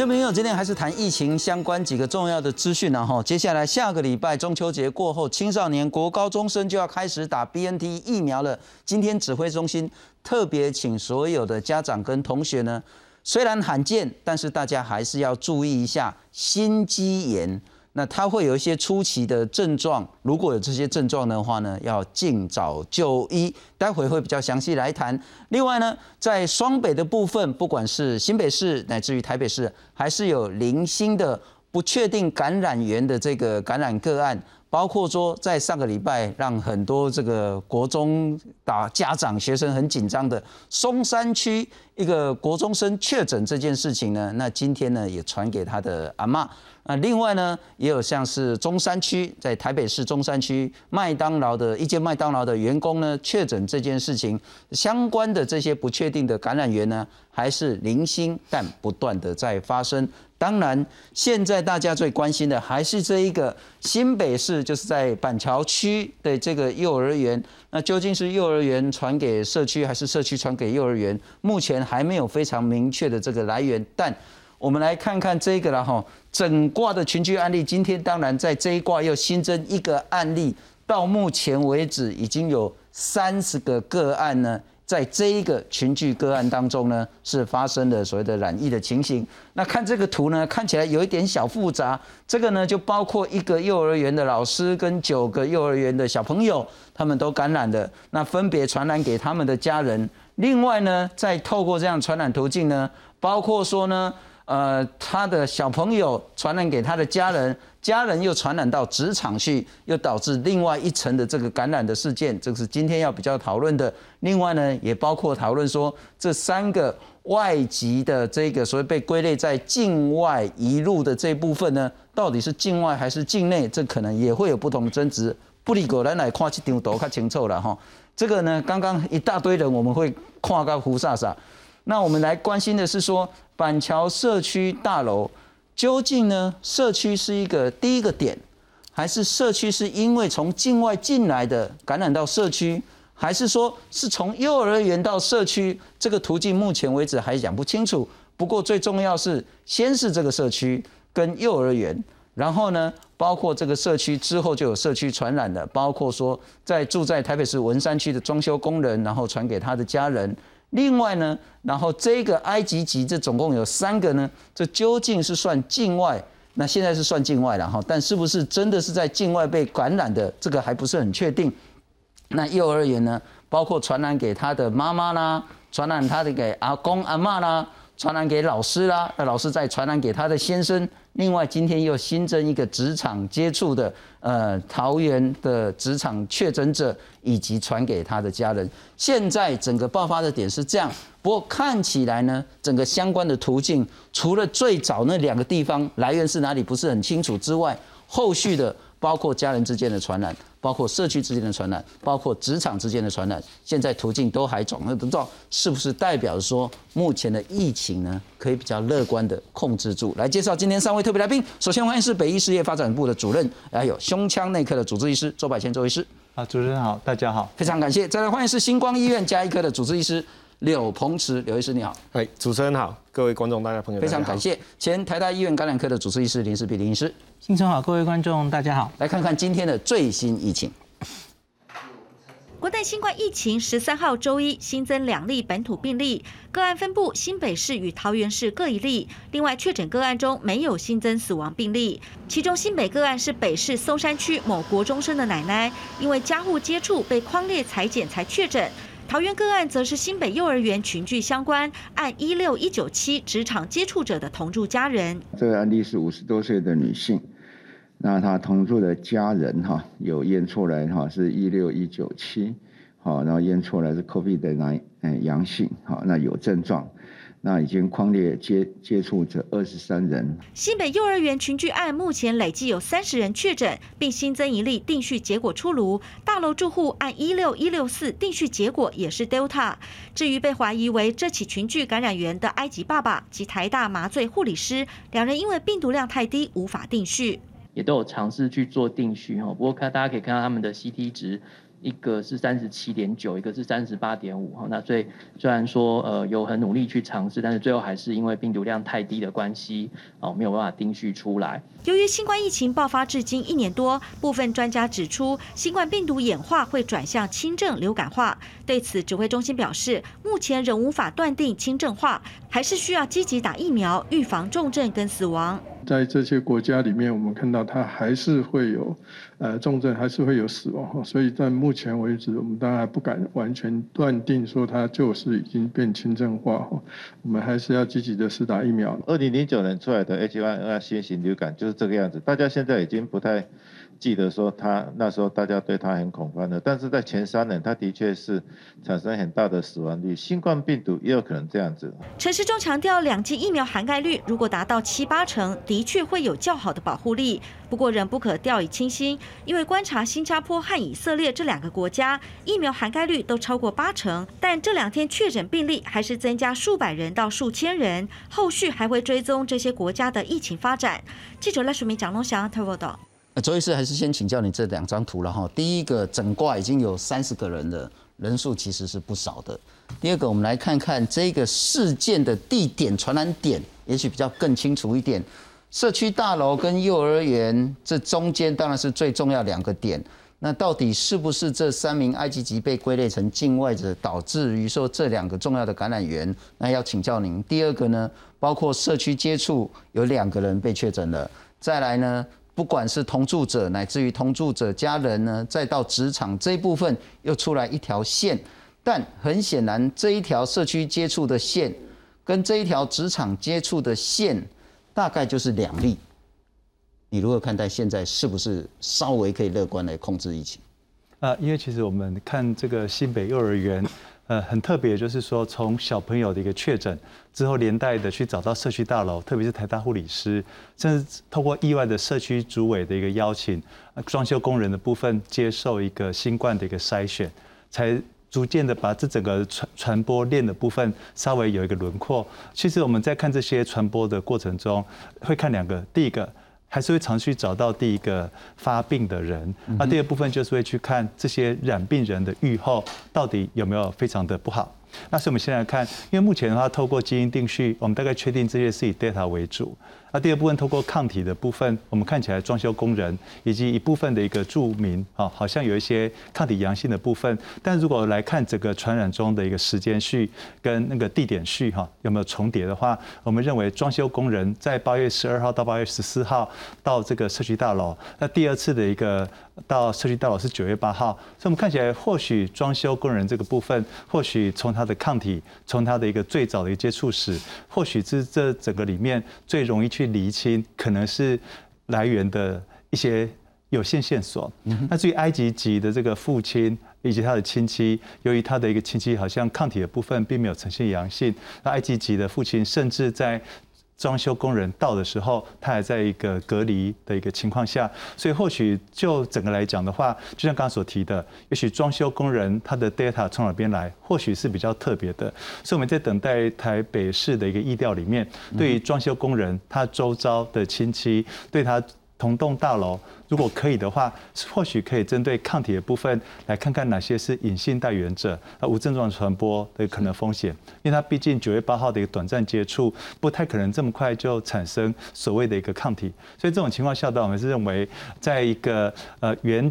我这边友今天还是谈疫情相关几个重要的资讯呢哈。接下来下个礼拜中秋节过后，青少年国高中生就要开始打 BNT 疫苗了。今天指挥中心特别请所有的家长跟同学呢，虽然罕见，但是大家还是要注意一下心肌炎。那它会有一些初期的症状，如果有这些症状的话呢，要尽早就医。待会会比较详细来谈。另外呢，在双北的部分，不管是新北市乃至于台北市，还是有零星的不确定感染源的这个感染个案。包括说，在上个礼拜让很多这个国中打家长学生很紧张的松山区一个国中生确诊这件事情呢，那今天呢也传给他的阿妈。那另外呢，也有像是中山区，在台北市中山区麦当劳的一间麦当劳的员工呢确诊这件事情，相关的这些不确定的感染源呢，还是零星但不断的在发生。当然，现在大家最关心的还是这一个新北市，就是在板桥区的这个幼儿园。那究竟是幼儿园传给社区，还是社区传给幼儿园？目前还没有非常明确的这个来源。但我们来看看这个了哈，整卦的群聚案例，今天当然在这一卦又新增一个案例，到目前为止已经有三十个个案呢。在这一个群聚个案当中呢，是发生了所谓的染疫的情形。那看这个图呢，看起来有一点小复杂。这个呢，就包括一个幼儿园的老师跟九个幼儿园的小朋友，他们都感染的，那分别传染给他们的家人。另外呢，再透过这样传染途径呢，包括说呢。呃，他的小朋友传染给他的家人，家人又传染到职场去，又导致另外一层的这个感染的事件，这是今天要比较讨论的。另外呢，也包括讨论说这三个外籍的这个所谓被归类在境外移入的这部分呢，到底是境外还是境内，这可能也会有不同的争执。不离果然来看这张图看清楚了哈。这个呢，刚刚一大堆人我们会跨个胡傻傻。那我们来关心的是说。板桥社区大楼究竟呢？社区是一个第一个点，还是社区是因为从境外进来的感染到社区，还是说是从幼儿园到社区？这个途径目前为止还讲不清楚。不过最重要是，先是这个社区跟幼儿园，然后呢，包括这个社区之后就有社区传染的，包括说在住在台北市文山区的装修工人，然后传给他的家人。另外呢，然后这个埃及籍这总共有三个呢，这究竟是算境外？那现在是算境外了哈，但是不是真的是在境外被感染的？这个还不是很确定。那幼儿园呢，包括传染给他的妈妈啦，传染他的给阿公阿妈啦。传染给老师啦，那老师再传染给他的先生。另外，今天又新增一个职场接触的，呃，桃园的职场确诊者，以及传给他的家人。现在整个爆发的点是这样，不过看起来呢，整个相关的途径，除了最早那两个地方来源是哪里不是很清楚之外，后续的。包括家人之间的传染，包括社区之间的传染，包括职场之间的传染，现在途径都还总那不知道是不是代表说目前的疫情呢可以比较乐观的控制住？来介绍今天三位特别来宾，首先欢迎是北医事业发展部的主任，还有胸腔内科的主治医师周百千周医师。啊，主持人好，大家好，非常感谢。再来欢迎是星光医院加医科的主治医师。柳鹏池，柳医师你好，哎，主持人好，各位观众大家朋友，非常感谢前台大医院感染科的主治医师林世碧林医师，新春好，各位观众大家好，来看看今天的最新疫情。国内新冠疫情十三号周一新增两例本土病例，个案分布新北市与桃园市各一例，另外确诊个案中没有新增死亡病例，其中新北个案是北市松山区某国中生的奶奶，因为家户接触被框列裁剪才确诊。桃园个案则是新北幼儿园群聚相关，按一六一九七职场接触者的同住家人。这个案例是五十多岁的女性，那她同住的家人哈有验出来哈是一六一九七，好，然后验出来是 COVID 的阳嗯阳性，好，那有症状。那已经框列接接触者二十三人。新北幼儿园群聚案目前累计有三十人确诊，并新增一例定序结果出炉。大楼住户按一六一六四定序结果也是 Delta。至于被怀疑为这起群聚感染源的埃及爸爸及台大麻醉护理师，两人因为病毒量太低无法定序，也都有尝试去做定序哈。不过看大家可以看到他们的 CT 值一个是三十七点九，一个是三十八点五哈。那所以虽然说呃有很努力去尝试，但是最后还是因为病毒量太低的关系哦，没有办法定序出来。由于新冠疫情爆发至今一年多，部分专家指出，新冠病毒演化会转向轻症流感化。对此，指挥中心表示，目前仍无法断定轻症化，还是需要积极打疫苗，预防重症跟死亡。在这些国家里面，我们看到它还是会有，呃，重症还是会有死亡哈，所以在目前为止，我们当然还不敢完全断定说它就是已经变轻症化哈，我们还是要积极的施打疫苗。二零零九年出来的 H1N1 新型流感就是是这个样子，大家现在已经不太。记得说他那时候大家对他很恐慌的，但是在前三年，他的确是产生很大的死亡率。新冠病毒也有可能这样子。陈时中强调，两剂疫苗涵盖率如果达到七八成，的确会有较好的保护力。不过仍不可掉以轻心，因为观察新加坡和以色列这两个国家，疫苗涵盖率都超过八成，但这两天确诊病例还是增加数百人到数千人。后续还会追踪这些国家的疫情发展。记者赖淑明、蒋龙祥特报道。呃周医师还是先请教你这两张图了哈。第一个整挂已经有三十个人了，人数其实是不少的。第二个，我们来看看这个事件的地点传染点，也许比较更清楚一点。社区大楼跟幼儿园这中间当然是最重要两个点。那到底是不是这三名埃及籍被归类成境外者，导致于说这两个重要的感染源？那要请教您。第二个呢，包括社区接触有两个人被确诊了，再来呢？不管是同住者，乃至于同住者家人呢，再到职场这一部分又出来一条线，但很显然这一条社区接触的线，跟这一条职场接触的线，大概就是两例。你如何看待现在是不是稍微可以乐观来控制疫情？啊，因为其实我们看这个新北幼儿园。呃，很特别，就是说从小朋友的一个确诊之后，连带的去找到社区大楼，特别是台大护理师，甚至透过意外的社区主委的一个邀请，装修工人的部分接受一个新冠的一个筛选，才逐渐的把这整个传传播链的部分稍微有一个轮廓。其实我们在看这些传播的过程中，会看两个，第一个。还是会常去找到第一个发病的人，那第二部分就是会去看这些染病人的预后到底有没有非常的不好。那所以我们先来看，因为目前的话，透过基因定序，我们大概确定这些是以 data 为主。那第二部分，透过抗体的部分，我们看起来装修工人以及一部分的一个住民啊，好像有一些抗体阳性的部分。但如果来看整个传染中的一个时间序跟那个地点序哈，有没有重叠的话，我们认为装修工人在八月十二号到八月十四号到这个社区大楼，那第二次的一个到社区大楼是九月八号，所以我们看起来或许装修工人这个部分，或许从他的抗体，从他的一个最早的一个接触史，或许是这整个里面最容易去。去厘清可能是来源的一些有限线索。那至于埃及籍的这个父亲以及他的亲戚，由于他的一个亲戚好像抗体的部分并没有呈现阳性，那埃及籍的父亲甚至在。装修工人到的时候，他还在一个隔离的一个情况下，所以或许就整个来讲的话，就像刚刚所提的，也许装修工人他的 data 从哪边来，或许是比较特别的。所以我们在等待台北市的一个意调里面，对于装修工人他周遭的亲戚，对他。同栋大楼，如果可以的话，或许可以针对抗体的部分来看看哪些是隐性带源者，啊，无症状传播的可能风险，因为它毕竟九月八号的一个短暂接触，不太可能这么快就产生所谓的一个抗体，所以这种情况下，我们是认为，在一个呃原。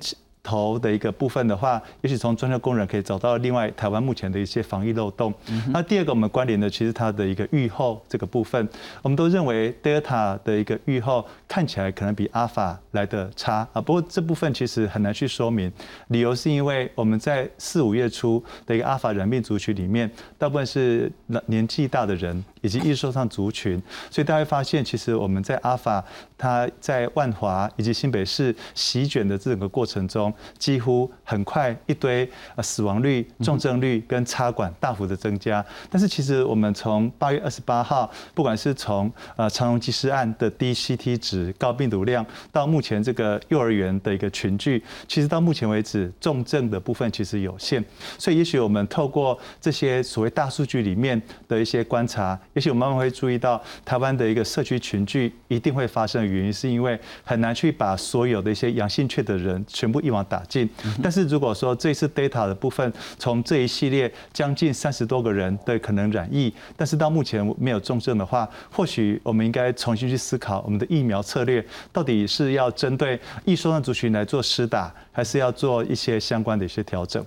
头的一个部分的话，也许从装修工人可以找到另外台湾目前的一些防疫漏洞。那第二个我们关联的，其实它的一个预后这个部分，我们都认为 Delta 的一个预后看起来可能比 Alpha 来的差啊。不过这部分其实很难去说明，理由是因为我们在四五月初的一个 Alpha 染病族群里面，大部分是年纪大的人。以及易受上族群，所以大家发现，其实我们在阿法，它在万华以及新北市席卷的这整个过程中，几乎很快一堆呃死亡率、重症率跟插管大幅的增加。但是其实我们从八月二十八号，不管是从呃长荣机师案的低 CT 值、高病毒量，到目前这个幼儿园的一个群聚，其实到目前为止重症的部分其实有限。所以也许我们透过这些所谓大数据里面的一些观察。也许我们慢慢会注意到，台湾的一个社区群聚一定会发生的原因，是因为很难去把所有的一些阳性确的人全部一网打尽。但是如果说这次 data 的部分，从这一系列将近三十多个人的可能染疫，但是到目前没有重症的话，或许我们应该重新去思考我们的疫苗策略，到底是要针对易受的族群来做施打，还是要做一些相关的一些调整。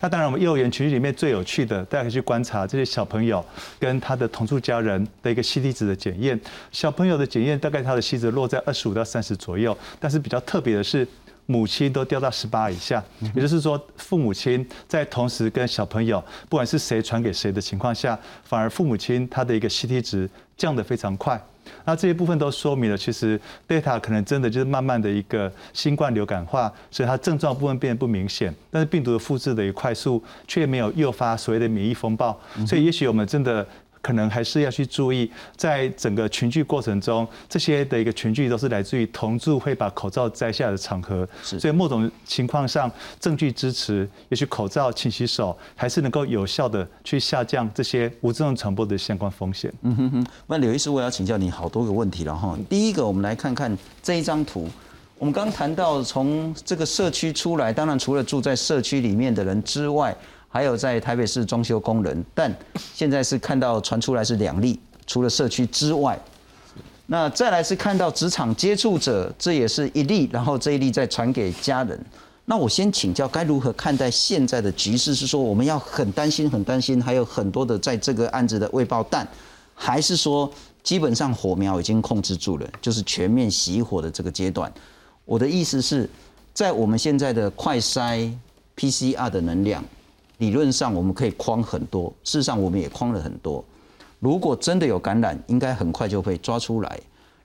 那当然，我们幼儿园群里面最有趣的，大家可以去观察这些小朋友跟他的同住家人的一个 C T 值的检验。小朋友的检验大概他的 CT 值落在二十五到三十左右，但是比较特别的是，母亲都掉到十八以下，也就是说，父母亲在同时跟小朋友，不管是谁传给谁的情况下，反而父母亲他的一个 C T 值降得非常快。那这些部分都说明了，其实 data 可能真的就是慢慢的一个新冠流感化，所以它症状部分变得不明显，但是病毒的复制的一个快速却没有诱发所谓的免疫风暴，所以也许我们真的。可能还是要去注意，在整个群聚过程中，这些的一个群聚都是来自于同住会把口罩摘下的场合，所以某种情况上，证据支持，也许口罩、勤洗手，还是能够有效的去下降这些无症状传播的相关风险。嗯哼哼，那刘医师，我要请教你好多个问题了哈。第一个，我们来看看这一张图，我们刚谈到从这个社区出来，当然除了住在社区里面的人之外。还有在台北市装修工人，但现在是看到传出来是两例，除了社区之外，那再来是看到职场接触者，这也是一例，然后这一例再传给家人。那我先请教，该如何看待现在的局势？是说我们要很担心、很担心，还有很多的在这个案子的未爆弹，还是说基本上火苗已经控制住了，就是全面熄火的这个阶段？我的意思是，在我们现在的快筛 PCR 的能量。理论上我们可以框很多，事实上我们也框了很多。如果真的有感染，应该很快就会抓出来。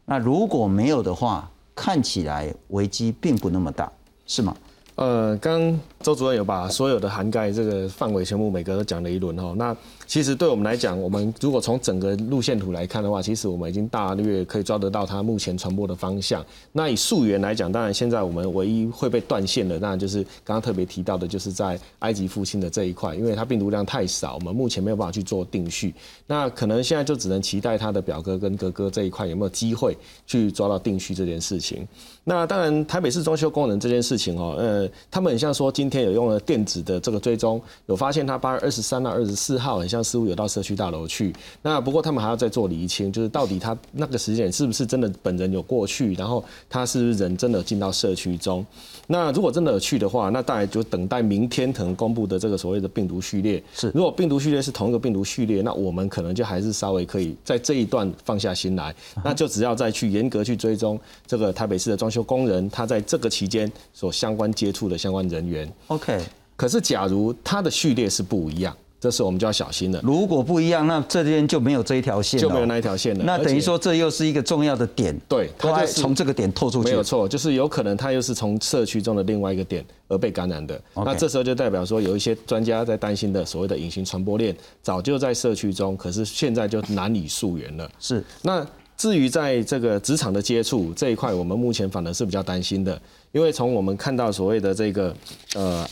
那如果没有的话，看起来危机并不那么大，是吗？呃，刚周主任有把所有的涵盖这个范围全部每个都讲了一轮哈。那其实对我们来讲，我们如果从整个路线图来看的话，其实我们已经大约可以抓得到它目前传播的方向。那以溯源来讲，当然现在我们唯一会被断线的，当然就是刚刚特别提到的，就是在埃及附近的这一块，因为它病毒量太少，我们目前没有办法去做定序。那可能现在就只能期待他的表哥跟哥哥这一块有没有机会去抓到定序这件事情。那当然，台北市装修工人这件事情哦，呃，他们很像说今天有用了电子的这个追踪，有发现他八月二十三到二十四号很像似乎有到社区大楼去。那不过他们还要再做厘清，就是到底他那个时间是不是真的本人有过去，然后他是不是人真的进到社区中。那如果真的有去的话，那大概就等待明天可能公布的这个所谓的病毒序列。是，如果病毒序列是同一个病毒序列，那我们可能就还是稍微可以在这一段放下心来，那就只要再去严格去追踪这个台北市的装修工人，他在这个期间所相关接触的相关人员。OK，可是假如他的序列是不一样。这时我们就要小心了。如果不一样，那这边就没有这一条线，就没有那一条线了。那等于说这又是一个重要的点。对，它从这个点透出去。没有错，就是有可能它又是从社区中的另外一个点而被感染的。那这时候就代表说，有一些专家在担心的所谓的隐形传播链，早就在社区中，可是现在就难以溯源了。是。那至于在这个职场的接触这一块，我们目前反而是比较担心的，因为从我们看到所谓的这个呃。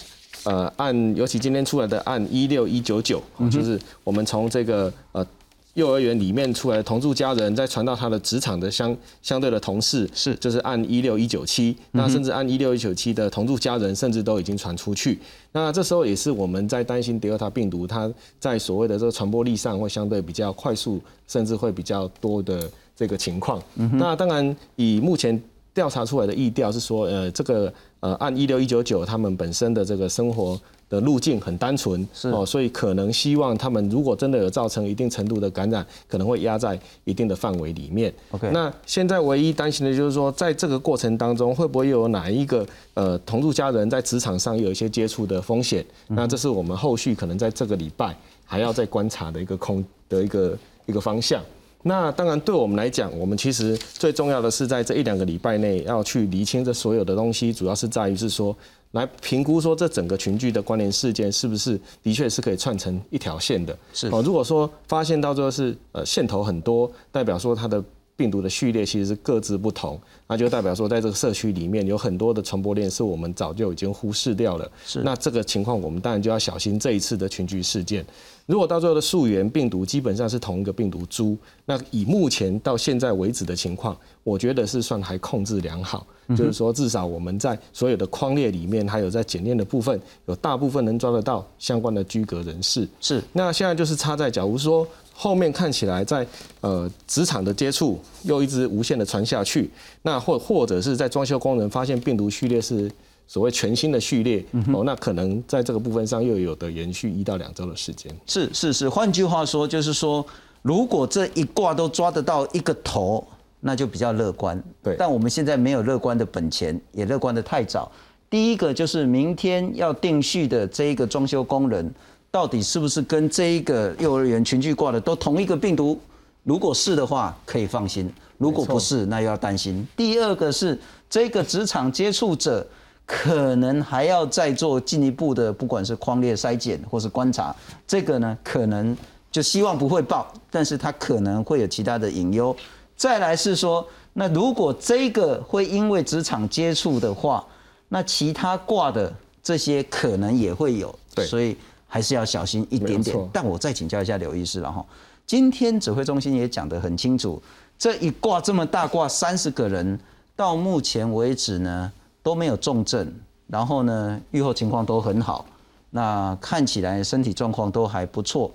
呃，按尤其今天出来的按一六一九九，就是我们从这个呃幼儿园里面出来的同住家人，再传到他的职场的相相对的同事，是就是按一六一九七，那甚至按一六一九七的同住家人，甚至都已经传出去。那这时候也是我们在担心德尔塔病毒，它在所谓的这个传播力上会相对比较快速，甚至会比较多的这个情况。那当然以目前。调查出来的意调是说，呃，这个呃，按一六一九九，他们本身的这个生活的路径很单纯，是哦，所以可能希望他们如果真的有造成一定程度的感染，可能会压在一定的范围里面。OK，那现在唯一担心的就是说，在这个过程当中，会不会又有哪一个呃同住家人在职场上有一些接触的风险？那这是我们后续可能在这个礼拜还要再观察的一个空的一个一个方向。那当然，对我们来讲，我们其实最重要的是在这一两个礼拜内要去厘清这所有的东西，主要是在于是说，来评估说这整个群聚的关联事件是不是的确是可以串成一条线的。是哦，如果说发现到最后是呃线头很多，代表说它的病毒的序列其实是各自不同，那就代表说在这个社区里面有很多的传播链是我们早就已经忽视掉了。是，那这个情况我们当然就要小心这一次的群聚事件。如果到最后的溯源病毒基本上是同一个病毒株，那以目前到现在为止的情况，我觉得是算还控制良好。就是说，至少我们在所有的框列里面，还有在检验的部分，有大部分能抓得到相关的居格人士。是。那现在就是差在，假如说后面看起来在呃职场的接触又一直无限的传下去，那或或者是在装修工人发现病毒序列是所谓全新的序列哦，那可能在这个部分上又有的延续一到两周的时间。是是是，换句话说就是说，如果这一挂都抓得到一个头。那就比较乐观，对。但我们现在没有乐观的本钱，也乐观的太早。第一个就是明天要定序的这一个装修工人，到底是不是跟这一个幼儿园群聚挂的都同一个病毒？如果是的话，可以放心；如果不是，那又要担心。第二个是这个职场接触者，可能还要再做进一步的，不管是框列筛检或是观察。这个呢，可能就希望不会爆，但是它可能会有其他的隐忧。再来是说，那如果这个会因为职场接触的话，那其他挂的这些可能也会有，对，所以还是要小心一点点。但我再请教一下刘医师了哈，今天指挥中心也讲得很清楚，这一挂这么大挂三十个人，到目前为止呢都没有重症，然后呢愈后情况都很好，那看起来身体状况都还不错。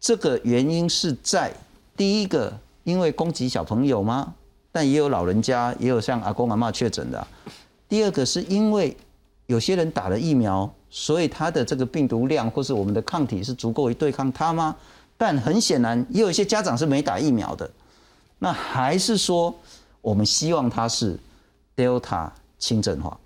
这个原因是在第一个。因为攻击小朋友吗？但也有老人家，也有像阿公阿妈确诊的。第二个是因为有些人打了疫苗，所以它的这个病毒量或是我们的抗体是足够于对抗它吗？但很显然，也有一些家长是没打疫苗的。那还是说，我们希望它是 Delta 轻症化？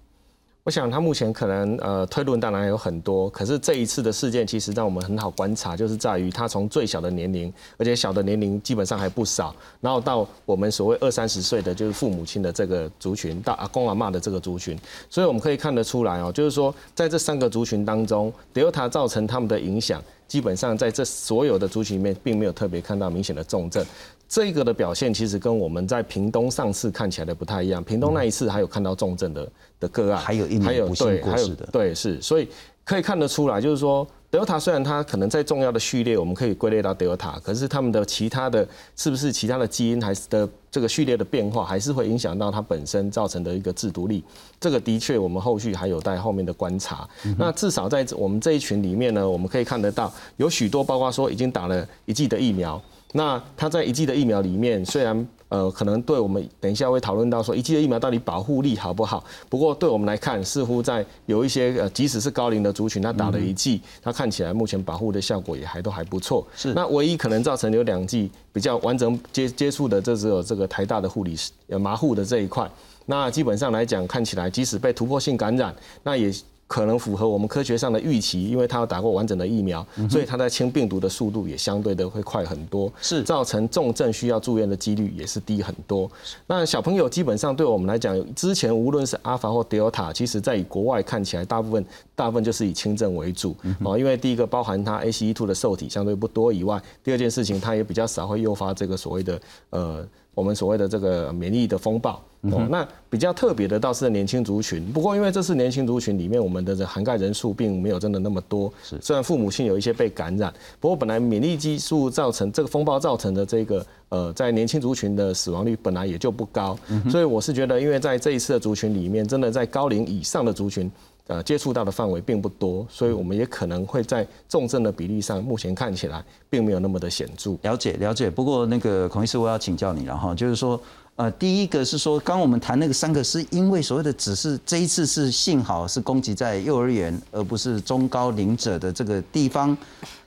我想他目前可能呃推论当然有很多，可是这一次的事件其实让我们很好观察，就是在于他从最小的年龄，而且小的年龄基本上还不少，然后到我们所谓二三十岁的就是父母亲的这个族群，到阿公阿妈的这个族群，所以我们可以看得出来哦，就是说在这三个族群当中，Delta 造成他们的影响，基本上在这所有的族群里面，并没有特别看到明显的重症。这个的表现其实跟我们在屏东上次看起来的不太一样。屏东那一次还有看到重症的的个案，还有一名不幸过世的。对，是，所以可以看得出来，就是说德尔塔虽然它可能在重要的序列，我们可以归类到德尔塔，可是他们的其他的是不是其他的基因还是的这个序列的变化，还是会影响到它本身造成的一个致毒力。这个的确我们后续还有待后面的观察。那至少在我们这一群里面呢，我们可以看得到有许多，包括说已经打了一剂的疫苗。那它在一剂的疫苗里面，虽然呃可能对我们等一下会讨论到说一剂的疫苗到底保护力好不好，不过对我们来看，似乎在有一些呃即使是高龄的族群，他打了一剂，他看起来目前保护的效果也还都还不错。是。那唯一可能造成有两剂比较完整接接触的，这只有这个台大的护理师呃麻护的这一块。那基本上来讲，看起来即使被突破性感染，那也。可能符合我们科学上的预期，因为他有打过完整的疫苗，所以他在清病毒的速度也相对的会快很多，是造成重症需要住院的几率也是低很多。那小朋友基本上对我们来讲，之前无论是阿法或德尔塔，其实在以国外看起来，大部分大部分就是以轻症为主哦，因为第一个包含它 ACE2 的受体相对不多以外，第二件事情它也比较少会诱发这个所谓的呃。我们所谓的这个免疫的风暴哦，那比较特别的倒是年轻族群。不过因为这是年轻族群里面，我们的涵盖人数并没有真的那么多。是，虽然父母亲有一些被感染，不过本来免疫激素造成这个风暴造成的这个呃，在年轻族群的死亡率本来也就不高。所以我是觉得，因为在这一次的族群里面，真的在高龄以上的族群。呃，接触到的范围并不多，所以我们也可能会在重症的比例上，目前看起来并没有那么的显著。了解了解，不过那个孔医师，我要请教你了哈，就是说，呃，第一个是说，刚我们谈那个三个，是因为所谓的只是这一次是幸好是攻击在幼儿园，而不是中高龄者的这个地方，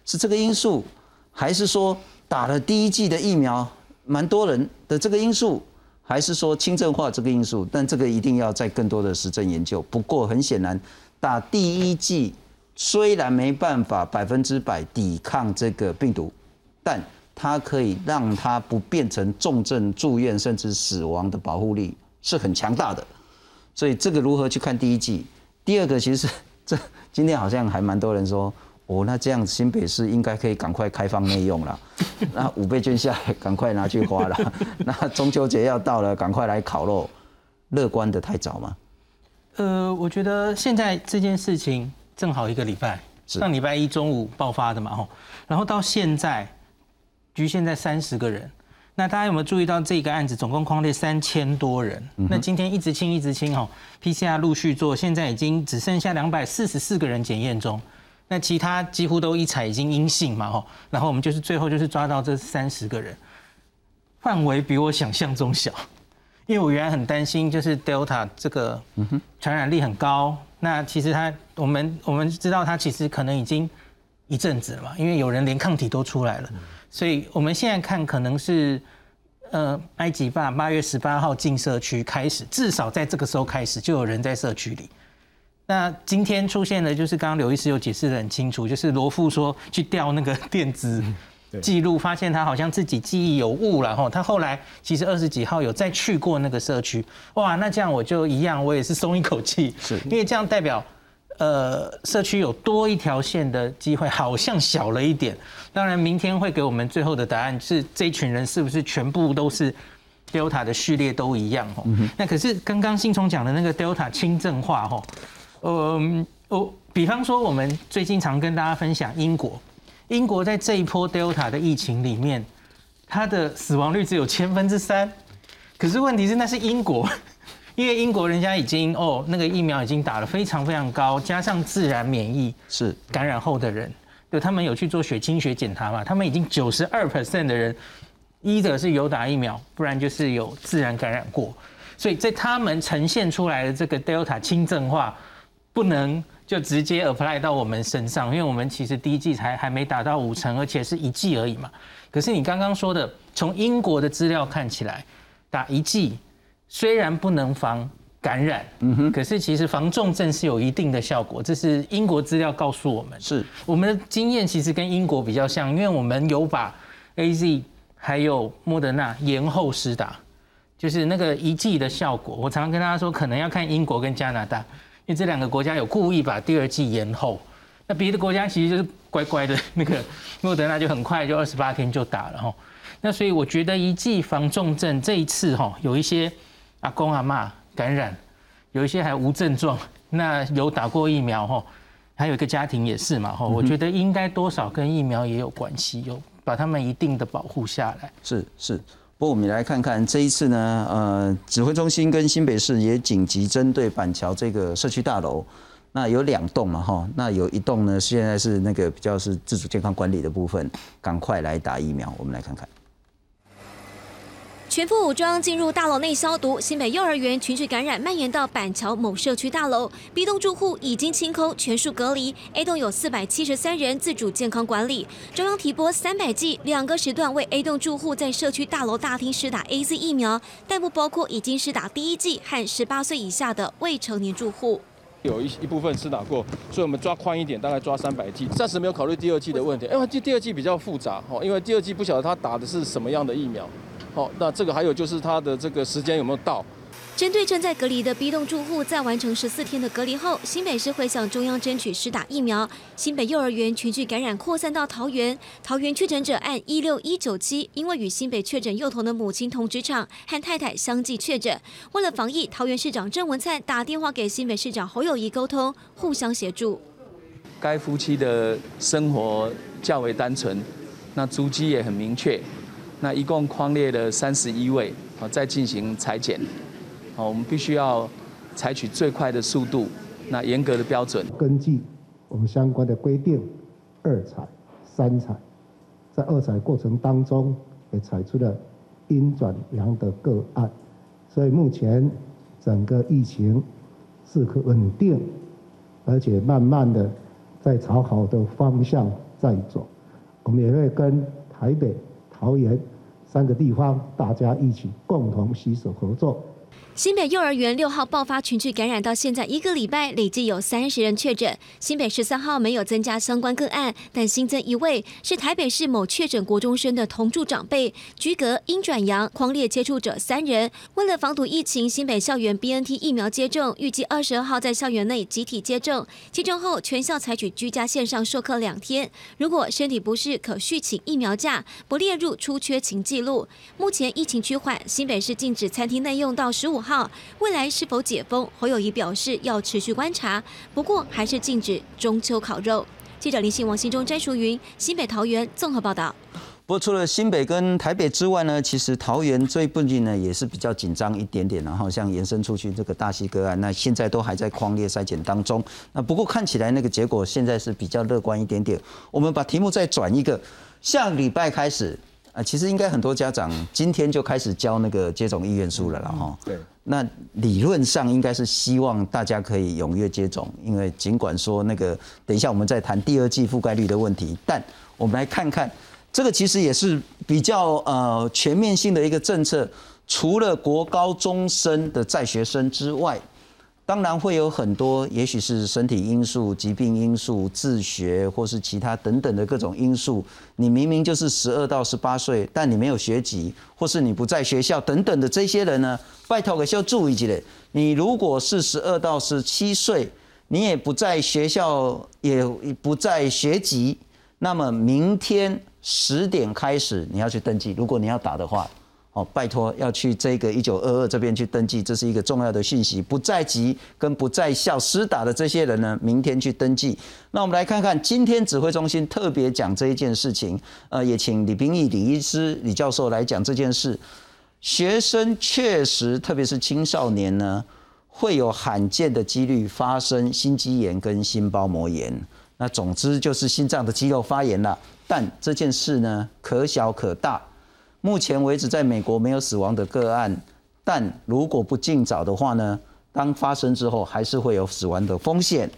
是这个因素，还是说打了第一剂的疫苗，蛮多人的这个因素？还是说轻症化这个因素，但这个一定要在更多的实证研究。不过很显然，打第一剂虽然没办法百分之百抵抗这个病毒，但它可以让它不变成重症住院甚至死亡的保护力是很强大的。所以这个如何去看第一剂？第二个其实这今天好像还蛮多人说，哦，那这样新北市应该可以赶快开放内用了。那五倍券下来，赶快拿去花了。那中秋节要到了，赶快来烤肉。乐观的太早吗？呃，我觉得现在这件事情正好一个礼拜，上礼拜一中午爆发的嘛，吼，然后到现在局限在三十个人。那大家有没有注意到这个案子总共框列三千多人？那今天一直清一直清哦，PCR 陆续做，现在已经只剩下两百四十四个人检验中。那其他几乎都一采已经阴性嘛吼，然后我们就是最后就是抓到这三十个人，范围比我想象中小，因为我原来很担心就是 Delta 这个传染力很高，那其实它我们我们知道它其实可能已经一阵子了嘛，因为有人连抗体都出来了，所以我们现在看可能是呃埃及吧八月十八号进社区开始，至少在这个时候开始就有人在社区里。那今天出现的，就是刚刚刘医师有解释的很清楚，就是罗富说去调那个 电子记录，发现他好像自己记忆有误了哈。他后来其实二十几号有再去过那个社区，哇，那这样我就一样，我也是松一口气，是因为这样代表呃社区有多一条线的机会好像小了一点。当然明天会给我们最后的答案，是这一群人是不是全部都是 Delta 的序列都一样哦？那可是刚刚信聪讲的那个 Delta 轻症化哈。嗯，我比方说，我们最近常跟大家分享英国，英国在这一波 Delta 的疫情里面，它的死亡率只有千分之三。可是问题是，那是英国，因为英国人家已经哦，那个疫苗已经打了非常非常高，加上自然免疫是感染后的人，对他们有去做血清学检查嘛？他们已经九十二 percent 的人，一者是有打疫苗，不然就是有自然感染过，所以在他们呈现出来的这个 Delta 轻症化。不能就直接 apply 到我们身上，因为我们其实第一季才还没达到五成，而且是一季而已嘛。可是你刚刚说的，从英国的资料看起来，打一季虽然不能防感染，嗯哼，可是其实防重症是有一定的效果。这是英国资料告诉我们，是我们的经验其实跟英国比较像，因为我们有把 A Z 还有莫德纳延后施打，就是那个一季的效果。我常常跟大家说，可能要看英国跟加拿大。因为这两个国家有故意把第二季延后，那别的国家其实就是乖乖的那个 莫德纳就很快就二十八天就打了哈，那所以我觉得一剂防重症这一次哈有一些阿公阿妈感染，有一些还无症状，那有打过疫苗哈，还有一个家庭也是嘛哈，我觉得应该多少跟疫苗也有关系，有把他们一定的保护下来。是是。不过我们来看看这一次呢，呃，指挥中心跟新北市也紧急针对板桥这个社区大楼，那有两栋嘛，哈，那有一栋呢，现在是那个比较是自主健康管理的部分，赶快来打疫苗，我们来看看。全副武装进入大楼内消毒，新北幼儿园群聚感染蔓延到板桥某社区大楼，B 栋住户已经清空全数隔离，A 栋有四百七十三人自主健康管理。中央提拨三百剂，两个时段为 A 栋住户在社区大楼大厅施打 A Z 疫苗，但不包括已经施打第一剂和十八岁以下的未成年住户。有一一部分施打过，所以我们抓宽一点，大概抓三百剂，暂时没有考虑第二剂的问题。因为第第二剂比较复杂哦，因为第二剂不晓得他打的是什么样的疫苗。好，那这个还有就是他的这个时间有没有到？针对正在隔离的 B 栋住户，在完成十四天的隔离后，新北市会向中央争取施打疫苗。新北幼儿园群聚感染扩散到桃园，桃园确诊者按一六一九七，因为与新北确诊幼童的母亲同职场，和太太相继确诊。为了防疫，桃园市长郑文灿打电话给新北市长侯友谊沟通，互相协助。该夫妻的生活较为单纯，那足迹也很明确。那一共框列了三十一位，好，再进行裁剪，好，我们必须要采取最快的速度，那严格的标准。根据我们相关的规定，二采、三采，在二采过程当中也采出了阴转阳的个案，所以目前整个疫情是可稳定，而且慢慢的在朝好的方向在走。我们也会跟台北。桃园三个地方，大家一起共同携手合作。新北幼儿园六号爆发群聚感染，到现在一个礼拜，累计有三十人确诊。新北十三号没有增加相关个案，但新增一位是台北市某确诊国中生的同住长辈，居隔阴转阳，框列接触者三人。为了防堵疫情，新北校园 BNT 疫苗接种预计二十二号在校园内集体接种，接种后全校采取居家线上授课两天。如果身体不适，可续请疫苗假，不列入出缺勤记录。目前疫情趋缓，新北市禁止餐厅内用到十五。号未来是否解封？侯友谊表示要持续观察，不过还是禁止中秋烤肉。记者林信王新中摘淑云新北桃园综合报道。不过除了新北跟台北之外呢，其实桃园最近呢也是比较紧张一点点，然后像延伸出去这个大溪个案，那现在都还在框列筛检当中。那不过看起来那个结果现在是比较乐观一点点。我们把题目再转一个，下礼拜开始啊，其实应该很多家长今天就开始交那个接种意愿书了了哈。对。那理论上应该是希望大家可以踊跃接种，因为尽管说那个，等一下我们再谈第二季覆盖率的问题，但我们来看看，这个其实也是比较呃全面性的一个政策，除了国高中生的在学生之外。当然会有很多，也许是身体因素、疾病因素、自学或是其他等等的各种因素。你明明就是十二到十八岁，但你没有学籍，或是你不在学校等等的这些人呢？拜托个需要注意一点。你如果是十二到十七岁，你也不在学校，也不在学籍，那么明天十点开始你要去登记。如果你要打的话。哦，拜托要去这个一九二二这边去登记，这是一个重要的讯息。不在籍跟不在校施打的这些人呢，明天去登记。那我们来看看今天指挥中心特别讲这一件事情，呃，也请李冰义李医师李教授来讲这件事。学生确实，特别是青少年呢，会有罕见的几率发生心肌炎跟心包膜炎。那总之就是心脏的肌肉发炎了。但这件事呢，可小可大。目前为止，在美国没有死亡的个案，但如果不尽早的话呢，当发生之后，还是会有死亡的风险。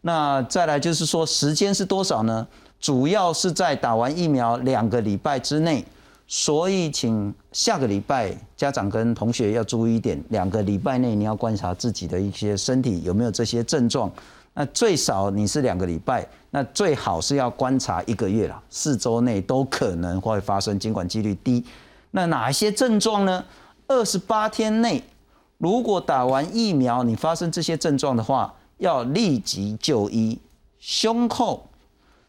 那再来就是说，时间是多少呢？主要是在打完疫苗两个礼拜之内。所以，请下个礼拜家长跟同学要注意一点，两个礼拜内你要观察自己的一些身体有没有这些症状。那最少你是两个礼拜，那最好是要观察一个月了，四周内都可能会发生，尽管几率低。那哪些症状呢？二十八天内，如果打完疫苗你发生这些症状的话，要立即就医。胸口、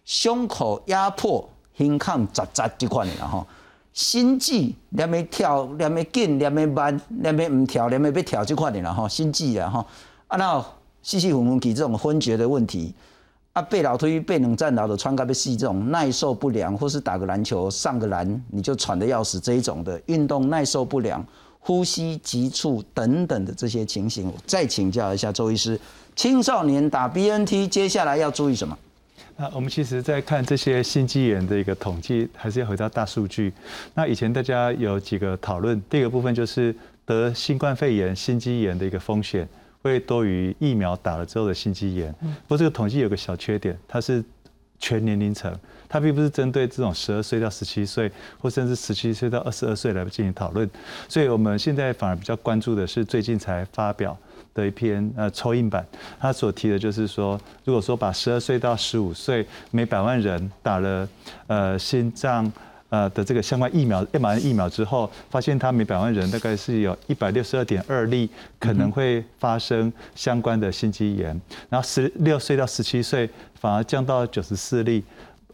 胸口压迫、心抗扎扎这块的，然后心悸、两边跳、两边紧、两边慢、两边唔跳、连没被跳这块的，然后心悸然后啊那。细细混混体这种昏厥的问题，啊，被老推被冷战老的穿高被细这种耐受不良，或是打个篮球上个篮你就喘得要死这一种的运动耐受不良、呼吸急促等等的这些情形，我再请教一下周医师，青少年打 BNT 接下来要注意什么？那我们其实在看这些心肌炎的一个统计，还是要回到大数据。那以前大家有几个讨论，第一个部分就是得新冠肺炎、心肌炎的一个风险。会多于疫苗打了之后的心肌炎。不过这个统计有个小缺点，它是全年龄层，它并不是针对这种十二岁到十七岁，或甚至十七岁到二十二岁来进行讨论。所以我们现在反而比较关注的是最近才发表的一篇呃抽印版，它所提的就是说，如果说把十二岁到十五岁每百万人打了呃心脏。呃的这个相关疫苗，mRNA 疫苗之后，发现它每百万人大概是有一百六十二点二例可能会发生相关的心肌炎，然后十六岁到十七岁反而降到九十四例，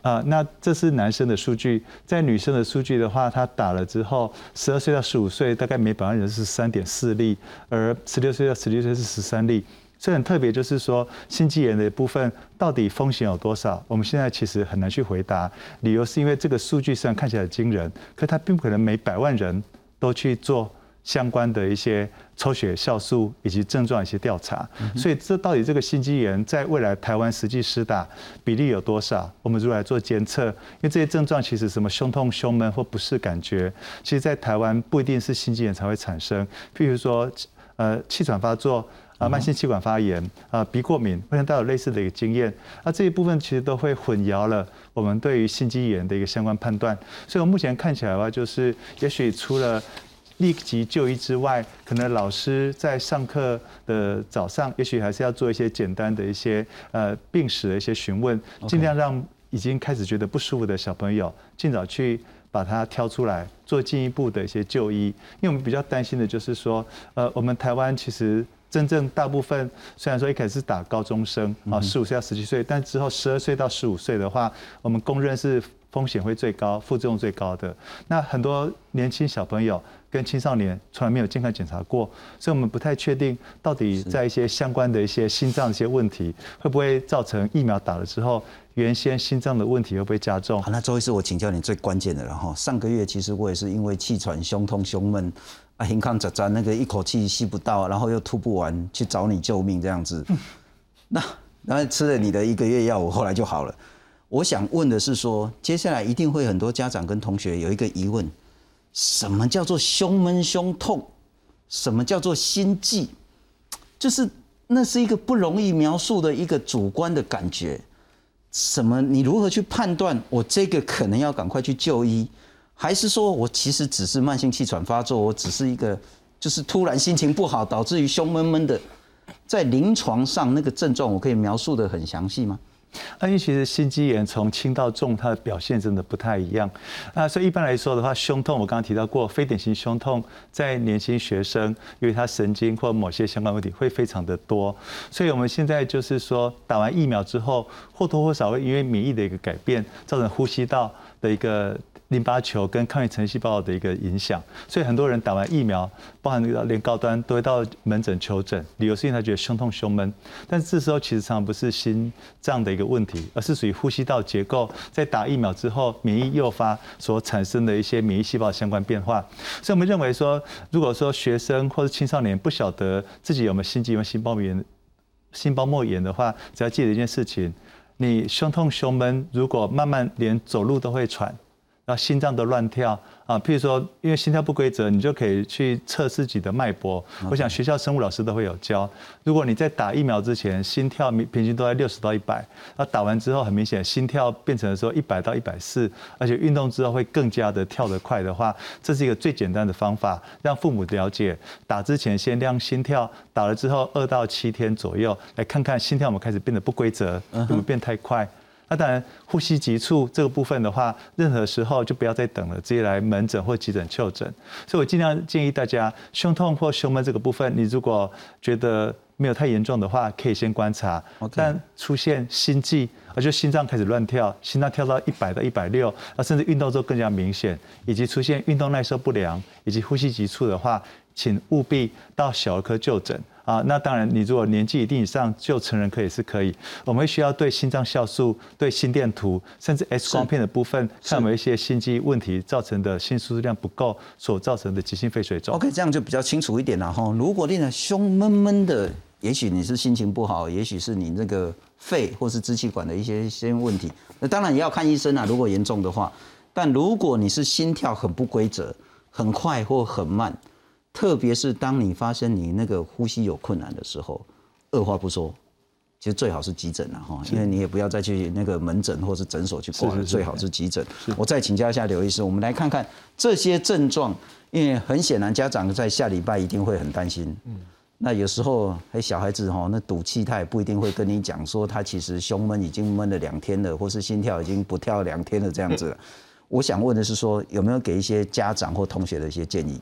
啊，那这是男生的数据，在女生的数据的话，他打了之后，十二岁到十五岁大概每百万人是三点四例，而十六岁到十六岁是十三例。这很特别，就是说心肌炎的部分到底风险有多少？我们现在其实很难去回答。理由是因为这个数据虽然看起来惊人，可它并不可能每百万人都去做相关的一些抽血酵素以及症状一些调查。所以这到底这个心肌炎在未来台湾实际施打比例有多少？我们如何来做监测？因为这些症状其实什么胸痛、胸闷或不适感觉，其实在台湾不一定是心肌炎才会产生。譬如说，呃，气喘发作。啊，慢性气管发炎啊，鼻过敏，目前都有类似的一个经验。那这一部分其实都会混淆了我们对于心肌炎的一个相关判断。所以，我目前看起来的话，就是也许除了立即就医之外，可能老师在上课的早上，也许还是要做一些简单的一些呃病史的一些询问，尽量让已经开始觉得不舒服的小朋友尽早去把它挑出来做进一步的一些就医。因为我们比较担心的就是说，呃，我们台湾其实真正大部分虽然说一开始是打高中生啊，十五岁到十七岁，但之后十二岁到十五岁的话，我们公认是。风险会最高，副作用最高的。那很多年轻小朋友跟青少年从来没有健康检查过，所以我们不太确定到底在一些相关的一些心脏一些问题，会不会造成疫苗打了之后，原先心脏的问题会不会加重？好，那周医师，我请教你最关键的了哈。上个月其实我也是因为气喘、胸痛、胸闷啊，胸康扎扎那个一口气吸不到，然后又吐不完，去找你救命这样子。那然后吃了你的一个月药，我后来就好了。我想问的是，说接下来一定会很多家长跟同学有一个疑问：什么叫做胸闷胸痛？什么叫做心悸？就是那是一个不容易描述的一个主观的感觉。什么？你如何去判断我这个可能要赶快去就医，还是说我其实只是慢性气喘发作，我只是一个就是突然心情不好导致于胸闷闷的？在临床上那个症状，我可以描述的很详细吗？啊因为其实心肌炎从轻到重，它的表现真的不太一样。啊，所以一般来说的话，胸痛我刚刚提到过，非典型胸痛在年轻学生，因为他神经或某些相关问题会非常的多。所以我们现在就是说，打完疫苗之后，或多或少会因为免疫的一个改变，造成呼吸道的一个。淋巴球跟抗原成细胞的一个影响，所以很多人打完疫苗，包含连高端都会到门诊求诊，理由是因为他觉得胸痛胸闷，但是这时候其实常常不是心脏的一个问题，而是属于呼吸道结构在打疫苗之后免疫诱发所产生的一些免疫细胞相关变化。所以我们认为说，如果说学生或者青少年不晓得自己有没有心肌炎、心包炎、心包膜炎的话，只要记得一件事情：你胸痛胸闷，如果慢慢连走路都会喘。心脏都乱跳啊！譬如说，因为心跳不规则，你就可以去测自己的脉搏。我想学校生物老师都会有教。如果你在打疫苗之前，心跳平均都在六十到一百，那打完之后很明显心跳变成说一百到一百四，而且运动之后会更加的跳得快的话，这是一个最简单的方法，让父母了解。打之前先量心跳，打了之后二到七天左右来看看心跳有没有开始变得不规则，有没有变太快。那当然，呼吸急促这个部分的话，任何时候就不要再等了，直接来门诊或急诊就诊。所以我尽量建议大家，胸痛或胸闷这个部分，你如果觉得没有太严重的话，可以先观察。但出现心悸，而且心脏开始乱跳，心脏跳到一百到一百六，那甚至运动之后更加明显，以及出现运动耐受不良以及呼吸急促的话，请务必到小儿科就诊。啊，那当然，你如果年纪一定以上，就成人可以是可以。我们需要对心脏酵素、对心电图，甚至 X 光片的部分，看有没有一些心肌问题造成的心输出量不够所造成的急性肺水肿。OK，这样就比较清楚一点了哈。如果令人胸闷闷的，也许你是心情不好，也许是你那个肺或是支气管的一些些问题。那当然也要看医生啊，如果严重的话。但如果你是心跳很不规则、很快或很慢。特别是当你发生你那个呼吸有困难的时候，二话不说，其实最好是急诊了哈，因为你也不要再去那个门诊或是诊所去挂了，最好是急诊。我再请教一下刘医师，我们来看看这些症状，因为很显然家长在下礼拜一定会很担心。嗯，那有时候还小孩子哈，那赌气他也不一定会跟你讲说他其实胸闷已经闷了两天了，或是心跳已经不跳两天了这样子。我想问的是说有没有给一些家长或同学的一些建议？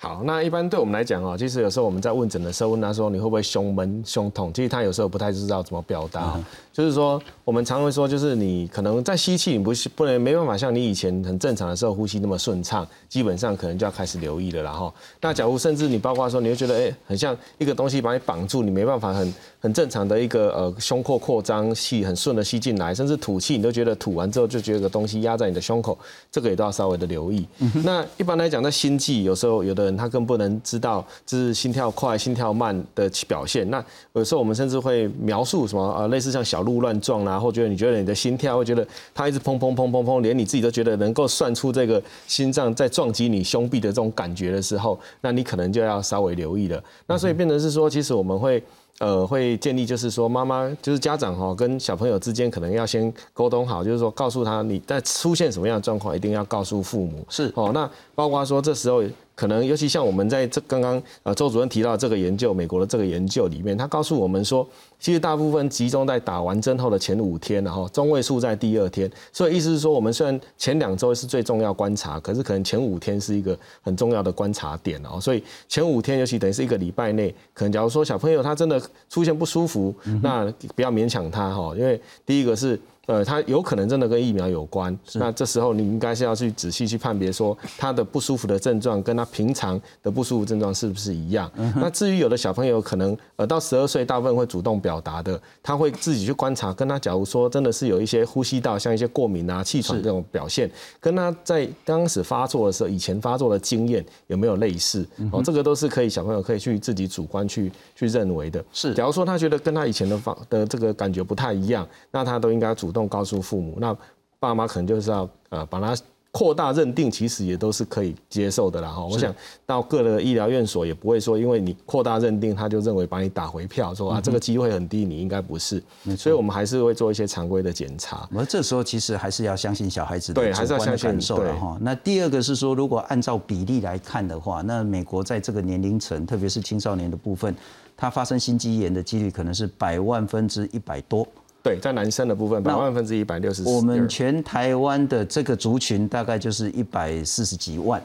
好，那一般对我们来讲哦，其实有时候我们在问诊的时候问他说你会不会胸闷、胸痛，其实他有时候不太知道怎么表达。就是说，我们常会说，就是你可能在吸气，你不是不能没办法像你以前很正常的时候呼吸那么顺畅，基本上可能就要开始留意了。然后，那假如甚至你包括说，你会觉得哎，很像一个东西把你绑住，你没办法很很正常的一个呃胸廓扩张，气很顺的吸进来，甚至吐气你都觉得吐完之后就觉得个东西压在你的胸口，这个也都要稍微的留意。那一般来讲，在心悸有时候有的人他更不能知道这是心跳快、心跳慢的表现。那有时候我们甚至会描述什么呃类似像小。鹿乱撞啦，或觉得你觉得你的心跳，会觉得它一直砰砰砰砰砰，连你自己都觉得能够算出这个心脏在撞击你胸壁的这种感觉的时候，那你可能就要稍微留意了。那所以变成是说，其实我们会呃会建议，就是说妈妈就是家长哈，跟小朋友之间可能要先沟通好，就是说告诉他你在出现什么样的状况，一定要告诉父母。是哦，那包括说这时候。可能尤其像我们在这刚刚呃周主任提到这个研究，美国的这个研究里面，他告诉我们说，其实大部分集中在打完针后的前五天，然后中位数在第二天。所以意思是说，我们虽然前两周是最重要观察，可是可能前五天是一个很重要的观察点哦。所以前五天，尤其等于是一个礼拜内，可能假如说小朋友他真的出现不舒服，那不要勉强他哈，因为第一个是。呃，他有可能真的跟疫苗有关，那这时候你应该是要去仔细去判别，说他的不舒服的症状跟他平常的不舒服症状是不是一样。那至于有的小朋友可能呃到十二岁，大部分会主动表达的，他会自己去观察，跟他假如说真的是有一些呼吸道像一些过敏啊、气喘这种表现，跟他在刚开始发作的时候，以前发作的经验有没有类似？哦，这个都是可以小朋友可以去自己主观去去认为的。是，假如说他觉得跟他以前的方的这个感觉不太一样，那他都应该主动。告诉父母，那爸妈可能就是要呃把它扩大认定，其实也都是可以接受的啦哈。我想到各的医疗院所也不会说，因为你扩大认定，他就认为把你打回票，说啊这个机会很低，你应该不是。所以我们还是会做一些常规的检查。而这时候其实还是要相信小孩子的主观感受了哈。那第二个是说，如果按照比例来看的话，那美国在这个年龄层，特别是青少年的部分，它发生心肌炎的几率可能是百万分之一百多。对，在男生的部分，百万分之一百六十。我们全台湾的这个族群大概就是一百四十几万，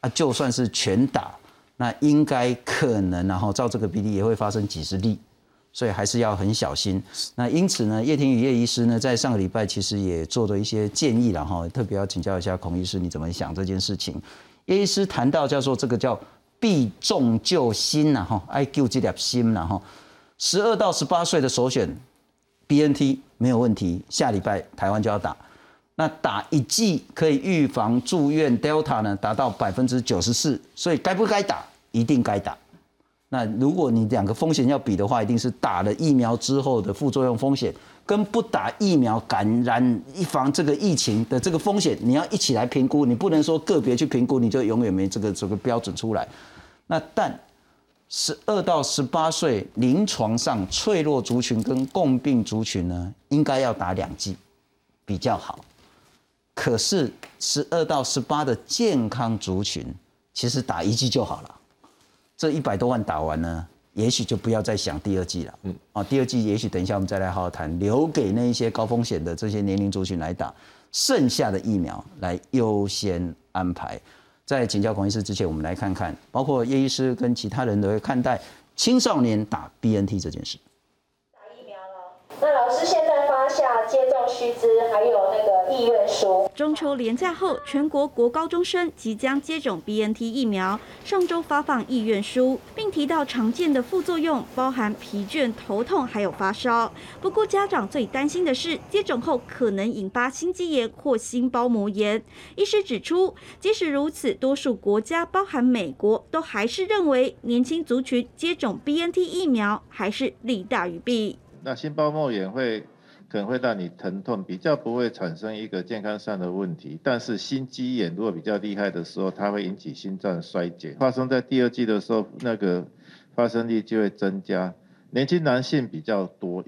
啊，就算是全打，那应该可能，然后照这个比例也会发生几十例，所以还是要很小心。那因此呢，叶庭宇叶医师呢，在上个礼拜其实也做了一些建议了哈，特别要请教一下孔医师，你怎么想这件事情？叶医师谈到叫做这个叫避重就轻呐哈，爱救这点心呐哈，十二到十八岁的首选。B N T 没有问题，下礼拜台湾就要打。那打一剂可以预防住院 Delta 呢，达到百分之九十四，所以该不该打？一定该打。那如果你两个风险要比的话，一定是打了疫苗之后的副作用风险，跟不打疫苗感染预防这个疫情的这个风险，你要一起来评估，你不能说个别去评估，你就永远没这个这个标准出来。那但。十二到十八岁临床上脆弱族群跟共病族群呢，应该要打两剂比较好。可是十二到十八的健康族群，其实打一剂就好了。这一百多万打完呢，也许就不要再想第二剂了。嗯，啊，第二剂也许等一下我们再来好好谈，留给那一些高风险的这些年龄族群来打，剩下的疫苗来优先安排。在请教孔医师之前，我们来看看，包括叶医师跟其他人都会看待青少年打 BNT 这件事。打疫苗了，那老师现在须知，还有那个意愿书。中秋连假后，全国国高中生即将接种 BNT 疫苗。上周发放意愿书，并提到常见的副作用包含疲倦、头痛，还有发烧。不过家长最担心的是接种后可能引发心肌炎或心包膜炎。医师指出，即使如此，多数国家，包含美国，都还是认为年轻族群接种 BNT 疫苗还是利大于弊。那心包膜炎会？可能会让你疼痛，比较不会产生一个健康上的问题。但是心肌炎如果比较厉害的时候，它会引起心脏衰竭，发生在第二季的时候，那个发生率就会增加。年轻男性比较多，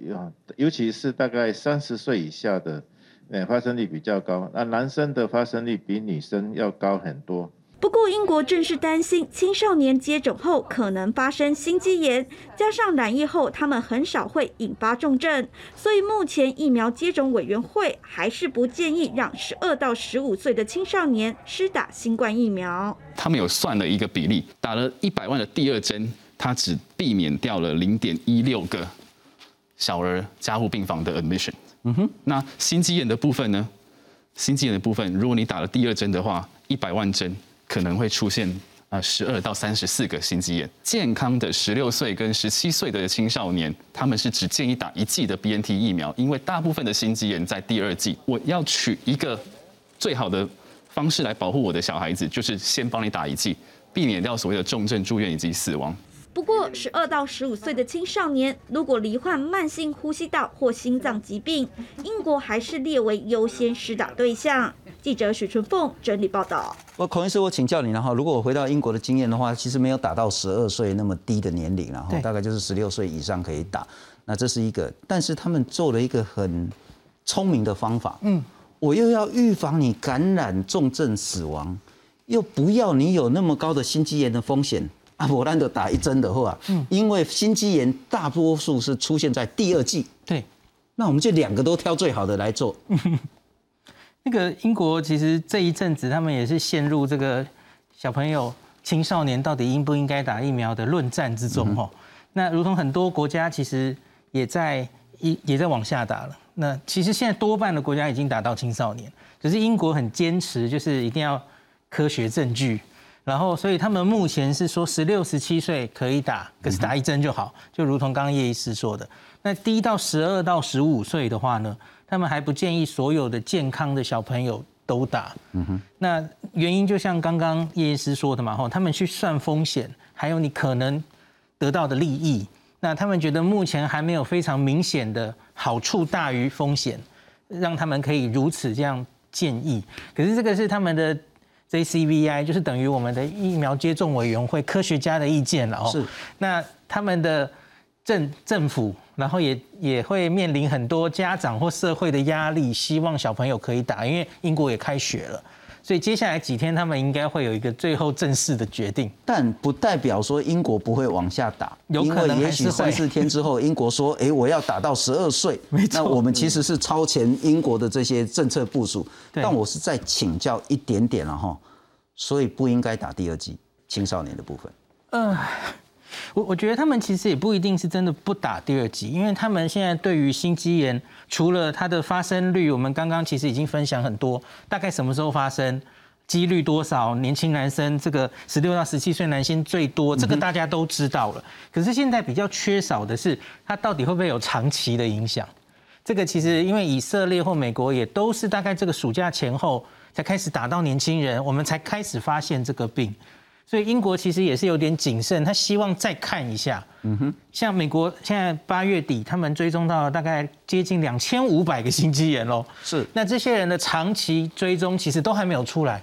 尤其是大概三十岁以下的，呃，发生率比较高。那男生的发生率比女生要高很多。不过，英国正是担心青少年接种后可能发生心肌炎，加上染疫后他们很少会引发重症，所以目前疫苗接种委员会还是不建议让十二到十五岁的青少年施打新冠疫苗。他们有算了一个比例，打了一百万的第二针，它只避免掉了零点一六个小儿加护病房的 admission。嗯哼，那心肌炎的部分呢？心肌炎的部分，如果你打了第二针的话，一百万针。可能会出现啊十二到三十四个心肌炎。健康的十六岁跟十七岁的青少年，他们是只建议打一剂的 BNT 疫苗，因为大部分的心肌炎在第二剂。我要取一个最好的方式来保护我的小孩子，就是先帮你打一剂，避免掉所谓的重症住院以及死亡。不过，十二到十五岁的青少年如果罹患慢性呼吸道或心脏疾病，英国还是列为优先施打对象。记者许春凤整理报道。我孔医师，我请教你了哈。如果我回到英国的经验的话，其实没有打到十二岁那么低的年龄，然后大概就是十六岁以上可以打。那这是一个，但是他们做了一个很聪明的方法。嗯，我又要预防你感染重症死亡。又不要你有那么高的心肌炎的风险。啊，我兰德打一针的话，嗯，因为心肌炎大多数是出现在第二季，对，那我们就两个都挑最好的来做。那个英国其实这一阵子他们也是陷入这个小朋友、青少年到底应不应该打疫苗的论战之中哦。那如同很多国家其实也在一也在往下打了。那其实现在多半的国家已经打到青少年，可是英国很坚持，就是一定要科学证据。然后，所以他们目前是说十六、十七岁可以打，可是打一针就好，就如同刚刚叶医师说的。那低到十二到十五岁的话呢，他们还不建议所有的健康的小朋友都打。嗯哼。那原因就像刚刚叶医师说的嘛，吼，他们去算风险，还有你可能得到的利益。那他们觉得目前还没有非常明显的好处大于风险，让他们可以如此这样建议。可是这个是他们的。JCVI 就是等于我们的疫苗接种委员会科学家的意见了哦。是。那他们的政政府，然后也也会面临很多家长或社会的压力，希望小朋友可以打，因为英国也开学了，所以接下来几天他们应该会有一个最后正式的决定。但不代表说英国不会往下打，有可能也许三四天之后，英国说：“ 哎，我要打到十二岁。”没错。那我们其实是超前英国的这些政策部署。但我是在请教一点点了哈。所以不应该打第二剂青少年的部分。呃，我我觉得他们其实也不一定是真的不打第二剂，因为他们现在对于心肌炎，除了它的发生率，我们刚刚其实已经分享很多，大概什么时候发生，几率多少，年轻男生这个十六到十七岁男性最多，这个大家都知道了。可是现在比较缺少的是，它到底会不会有长期的影响？这个其实因为以色列或美国也都是大概这个暑假前后。才开始打到年轻人，我们才开始发现这个病，所以英国其实也是有点谨慎，他希望再看一下。嗯哼，像美国现在八月底，他们追踪到大概接近两千五百个心肌炎喽。是，那这些人的长期追踪其实都还没有出来，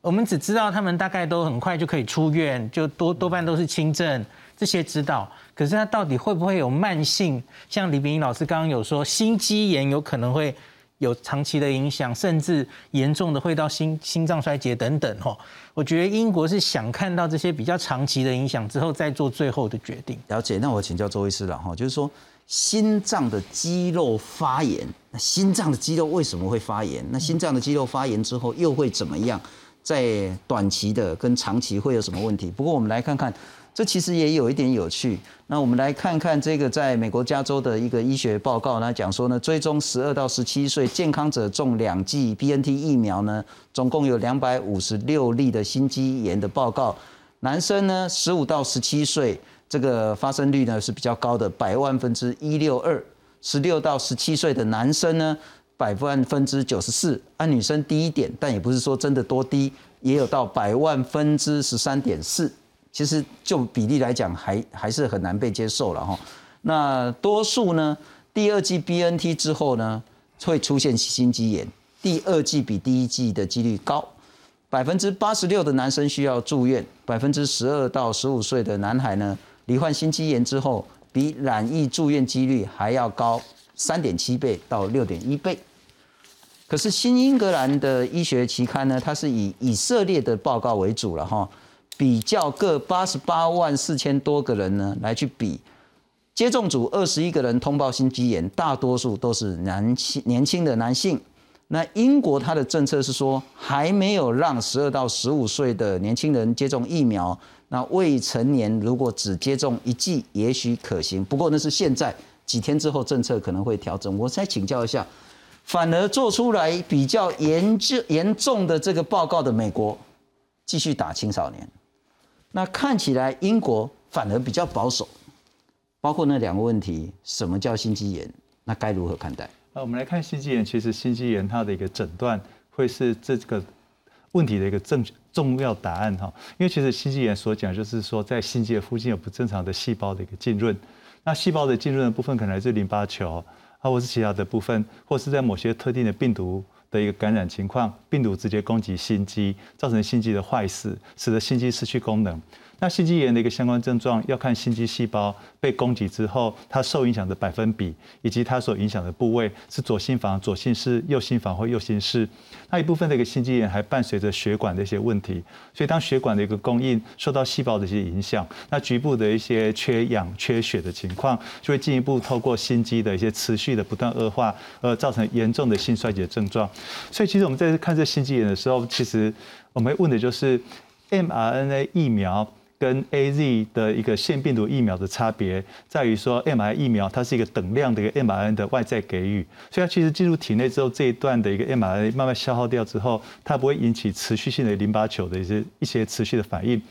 我们只知道他们大概都很快就可以出院，就多多半都是轻症，这些知道。可是他到底会不会有慢性？像李炳英老师刚刚有说，心肌炎有可能会。有长期的影响，甚至严重的会到心心脏衰竭等等哈。我觉得英国是想看到这些比较长期的影响之后，再做最后的决定。了解，那我请教周医师了哈，就是说心脏的肌肉发炎，那心脏的肌肉为什么会发炎？那心脏的肌肉发炎之后又会怎么样？在短期的跟长期会有什么问题？不过我们来看看。这其实也有一点有趣。那我们来看看这个在美国加州的一个医学报告呢，讲说呢，追踪十二到十七岁健康者中两剂 BNT 疫苗呢，总共有两百五十六例的心肌炎的报告。男生呢，十五到十七岁这个发生率呢是比较高的，百万分之一六二。十六到十七岁的男生呢，百万分之九十四。按女生低一点，但也不是说真的多低，也有到百万分之十三点四。其实就比例来讲，还还是很难被接受了哈。那多数呢，第二季 BNT 之后呢，会出现心肌炎。第二季比第一季的几率高，百分之八十六的男生需要住院，百分之十二到十五岁的男孩呢，罹患心肌炎之后，比染疫住院几率还要高三点七倍到六点一倍。可是新英格兰的医学期刊呢，它是以以色列的报告为主了哈。比较各八十八万四千多个人呢，来去比接种组二十一个人通报心肌炎，大多数都是男性年轻的男性。那英国它的政策是说，还没有让十二到十五岁的年轻人接种疫苗。那未成年如果只接种一剂，也许可行。不过那是现在几天之后政策可能会调整。我再请教一下，反而做出来比较严重严重的这个报告的美国，继续打青少年。那看起来英国反而比较保守，包括那两个问题，什么叫心肌炎？那该如何看待？那，我们来看心肌炎，其实心肌炎它的一个诊断会是这个问题的一个正重要答案哈。因为其实心肌炎所讲就是说，在心肌的附近有不正常的细胞的一个浸润，那细胞的浸润的部分可能来自淋巴球啊，或是其他的部分，或是在某些特定的病毒。的一个感染情况，病毒直接攻击心肌，造成心肌的坏死，使得心肌失去功能。那心肌炎的一个相关症状要看心肌细胞被攻击之后，它受影响的百分比，以及它所影响的部位是左心房、左心室、右心房或右心室。那一部分的一个心肌炎还伴随着血管的一些问题，所以当血管的一个供应受到细胞的一些影响，那局部的一些缺氧、缺血的情况，就会进一步透过心肌的一些持续的不断恶化，而造成严重的心衰竭症状。所以其实我们在看这心肌炎的时候，其实我们问的就是 mRNA 疫苗。跟 A Z 的一个腺病毒疫苗的差别在于说，M R 疫苗它是一个等量的一个 M R N 的外在给予，所以它其实进入体内之后，这一段的一个 M R N 慢慢消耗掉之后，它不会引起持续性的淋巴球的一些一些持续的反应。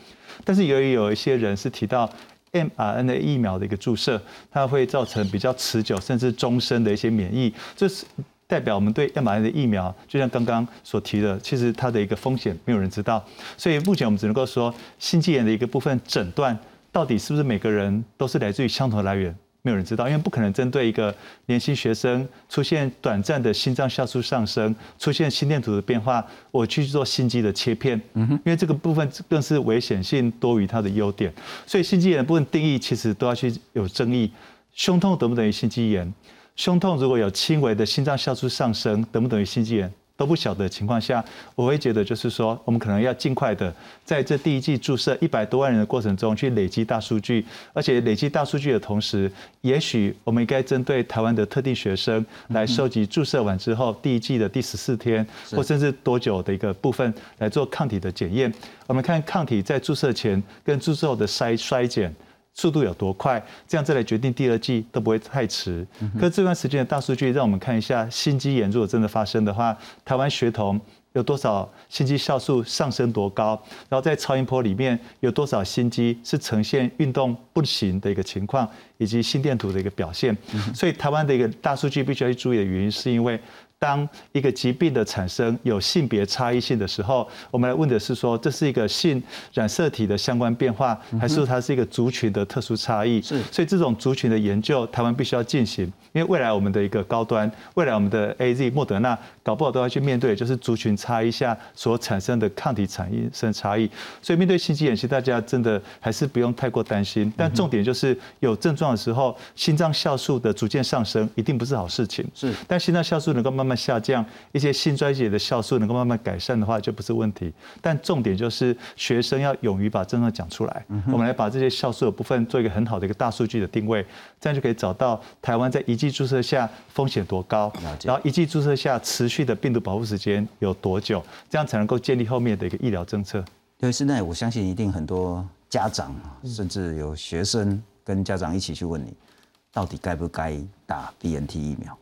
但是由于有一些人是提到 M R N A 疫苗的一个注射，它会造成比较持久甚至终身的一些免疫，这是。代表我们对 mRNA 的疫苗，就像刚刚所提的，其实它的一个风险没有人知道，所以目前我们只能够说，心肌炎的一个部分诊断到底是不是每个人都是来自于相同的来源，没有人知道，因为不可能针对一个年轻学生出现短暂的心脏酵素上升，出现心电图的变化，我去做心肌的切片，因为这个部分更是危险性多于它的优点，所以心肌炎的部分定义其实都要去有争议，胸痛等不等于心肌炎？胸痛如果有轻微的心脏酵素上升，等不等于心肌炎都不晓得情况下，我会觉得就是说，我们可能要尽快的在这第一季注射一百多万人的过程中去累积大数据，而且累积大数据的同时，也许我们应该针对台湾的特定学生来收集注射完之后第一季的第十四天或甚至多久的一个部分来做抗体的检验，我们看抗体在注射前跟注射后的衰衰减。速度有多快？这样再来决定第二季都不会太迟。可这段时间的大数据让我们看一下，心肌炎如果真的发生的话，台湾学童有多少心肌酵素上升多高？然后在超音波里面有多少心肌是呈现运动不行的一个情况，以及心电图的一个表现。所以台湾的一个大数据必须要去注意的原因，是因为。当一个疾病的产生有性别差异性的时候，我们来问的是说，这是一个性染色体的相关变化，还是它是一个族群的特殊差异？是，所以这种族群的研究，台湾必须要进行，因为未来我们的一个高端，未来我们的 A Z、莫德纳，搞不好都要去面对，就是族群差异下所产生的抗体产生差异。所以面对心肌炎，其实大家真的还是不用太过担心。但重点就是有症状的时候，心脏酵素的逐渐上升，一定不是好事情。是，但心脏酵素能够慢慢。下降一些心衰竭的酵素能够慢慢改善的话，就不是问题。但重点就是学生要勇于把症状讲出来。我们来把这些酵素的部分做一个很好的一个大数据的定位，这样就可以找到台湾在一剂注射下风险多高，然后一剂注射下持续的病毒保护时间有多久，这样才能够建立后面的一个医疗政策。因为现在我相信一定很多家长甚至有学生跟家长一起去问你，到底该不该打 BNT 疫苗？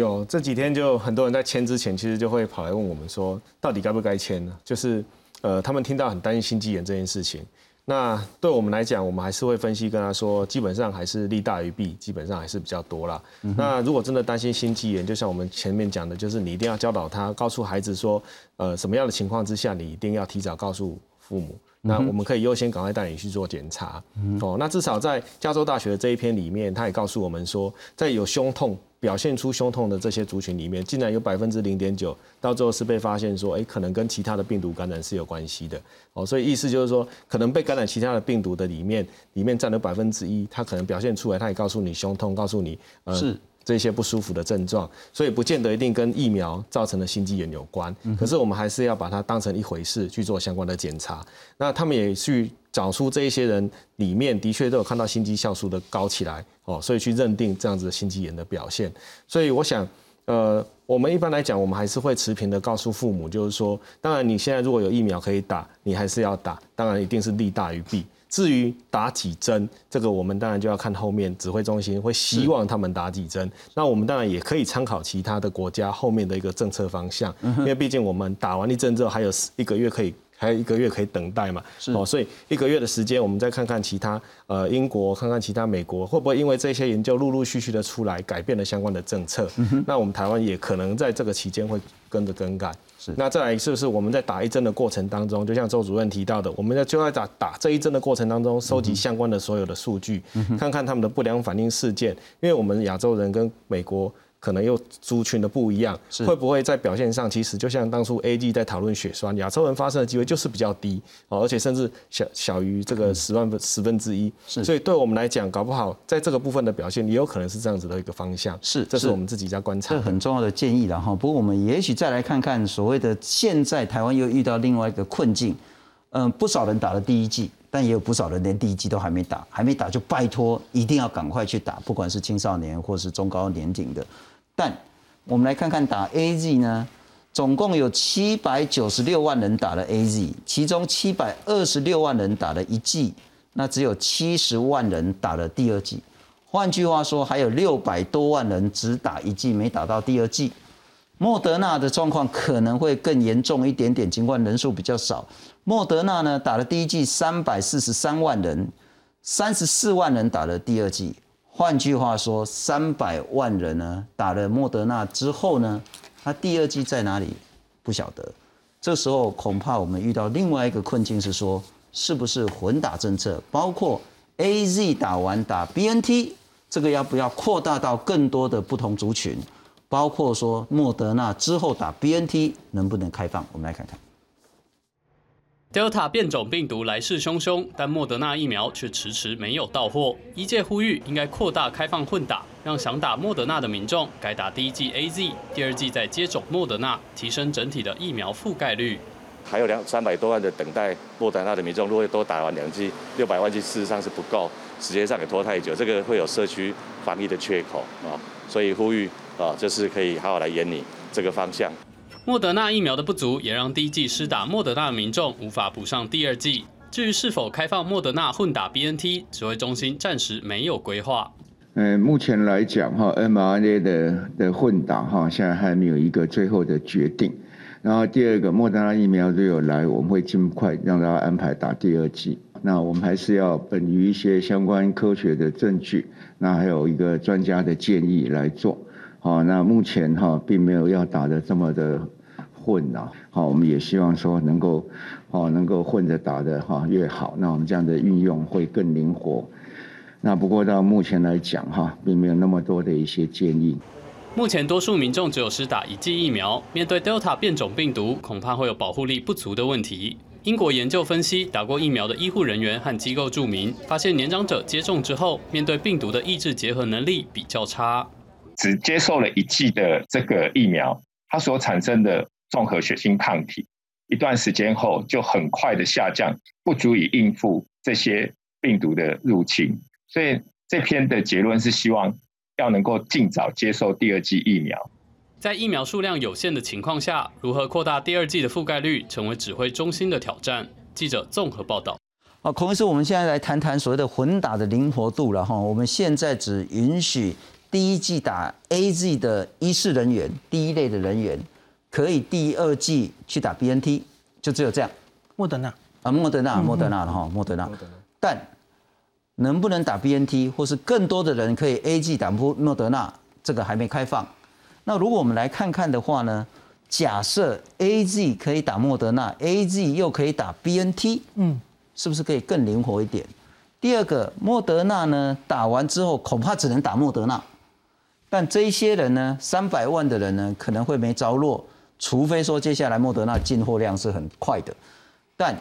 有这几天就很多人在签之前，其实就会跑来问我们说，到底该不该签呢？就是，呃，他们听到很担心心肌炎这件事情。那对我们来讲，我们还是会分析跟他说，基本上还是利大于弊，基本上还是比较多啦。那如果真的担心心肌炎，就像我们前面讲的，就是你一定要教导他，告诉孩子说，呃，什么样的情况之下，你一定要提早告诉父母。那我们可以优先赶快带你去做检查。哦，那至少在加州大学的这一篇里面，他也告诉我们说，在有胸痛。表现出胸痛的这些族群里面，竟然有百分之零点九，到最后是被发现说，哎，可能跟其他的病毒感染是有关系的。哦，所以意思就是说，可能被感染其他的病毒的里面，里面占了百分之一，它可能表现出来，它也告诉你胸痛，告诉你呃是这些不舒服的症状，所以不见得一定跟疫苗造成的心肌炎有关。可是我们还是要把它当成一回事去做相关的检查。那他们也去找出这一些人里面的确都有看到心肌酵素的高起来。哦，所以去认定这样子的心肌炎的表现，所以我想，呃，我们一般来讲，我们还是会持平的告诉父母，就是说，当然你现在如果有疫苗可以打，你还是要打，当然一定是利大于弊。至于打几针，这个我们当然就要看后面指挥中心会希望他们打几针。那我们当然也可以参考其他的国家后面的一个政策方向，因为毕竟我们打完一针之后还有一个月可以。还有一个月可以等待嘛？哦，所以一个月的时间，我们再看看其他呃英国，看看其他美国会不会因为这些研究陆陆续续的出来，改变了相关的政策。那我们台湾也可能在这个期间会跟着更改。是，那再来是不是我们在打一针的过程当中，就像周主任提到的，我们在就在打打这一针的过程当中，收集相关的所有的数据，看看他们的不良反应事件，因为我们亚洲人跟美国。可能又族群的不一样，会不会在表现上，其实就像当初 A G 在讨论血栓，亚洲人发生的机会就是比较低哦，而且甚至小小于这个十万分十分之一，所以对我们来讲，搞不好在这个部分的表现也有可能是这样子的一个方向，是，这是我们自己在观察，这很重要的建议了哈。不过我们也许再来看看所谓的现在台湾又遇到另外一个困境，嗯，不少人打了第一剂。但也有不少人连第一剂都还没打，还没打就拜托一定要赶快去打，不管是青少年或是中高年龄的。但我们来看看打 A Z 呢，总共有七百九十六万人打了 A Z，其中七百二十六万人打了一剂，那只有七十万人打了第二剂。换句话说，还有六百多万人只打一剂，没打到第二剂。莫德纳的状况可能会更严重一点点，尽管人数比较少。莫德纳呢打了第一剂三百四十三万人，三十四万人打了第二剂。换句话说，三百万人呢打了莫德纳之后呢，他第二剂在哪里不晓得。这时候恐怕我们遇到另外一个困境是说，是不是混打政策，包括 A Z 打完打 B N T，这个要不要扩大到更多的不同族群？包括说莫德纳之后打 B N T 能不能开放？我们来看看。Delta 变种病毒来势汹汹，但莫德纳疫苗却迟迟没有到货。一届呼吁应该扩大开放混打，让想打莫德纳的民众改打第一剂 A Z，第二剂再接种莫德纳，提升整体的疫苗覆盖率。还有两三百多万的等待莫德纳的民众，如果都打完两剂，六百万剂事实上是不够，时间上也拖太久，这个会有社区防疫的缺口啊，所以呼吁。啊，就是可以好好来演你这个方向。莫德纳疫苗的不足，也让第一剂施打莫德纳的民众无法补上第二剂。至于是否开放莫德纳混打 BNT，指挥中心暂时没有规划。嗯，目前来讲哈，mRNA 的的混打哈，现在还没有一个最后的决定。然后第二个，莫德纳疫苗如有来，我们会尽快让大家安排打第二剂。那我们还是要本于一些相关科学的证据，那还有一个专家的建议来做。好，那目前哈并没有要打的这么的混啊。好，我们也希望说能够，哦能够混着打的哈越好。那我们这样的运用会更灵活。那不过到目前来讲哈，并没有那么多的一些建议。目前多数民众只有施打一剂疫苗，面对 Delta 变种病毒，恐怕会有保护力不足的问题。英国研究分析，打过疫苗的医护人员和机构住民发现，年长者接种之后，面对病毒的抑制结合能力比较差。只接受了一剂的这个疫苗，它所产生的综合血清抗体，一段时间后就很快的下降，不足以应付这些病毒的入侵。所以这篇的结论是希望要能够尽早接受第二剂疫苗。在疫苗数量有限的情况下，如何扩大第二剂的覆盖率，成为指挥中心的挑战。记者综合报道。好，孔医师，我们现在来谈谈所谓的混打的灵活度了哈。我们现在只允许。第一季打 A Z 的医事人员，第一类的人员，可以第二季去打 B N T，就只有这样。莫德纳啊，莫德纳，莫德纳的哈，莫德纳。但能不能打 B N T，或是更多的人可以 A G 打莫莫德纳，这个还没开放。那如果我们来看看的话呢，假设 A G 可以打莫德纳，A G 又可以打 B N T，嗯，是不是可以更灵活一点？第二个，莫德纳呢，打完之后恐怕只能打莫德纳。但这一些人呢，三百万的人呢，可能会没着落，除非说接下来莫德纳进货量是很快的。但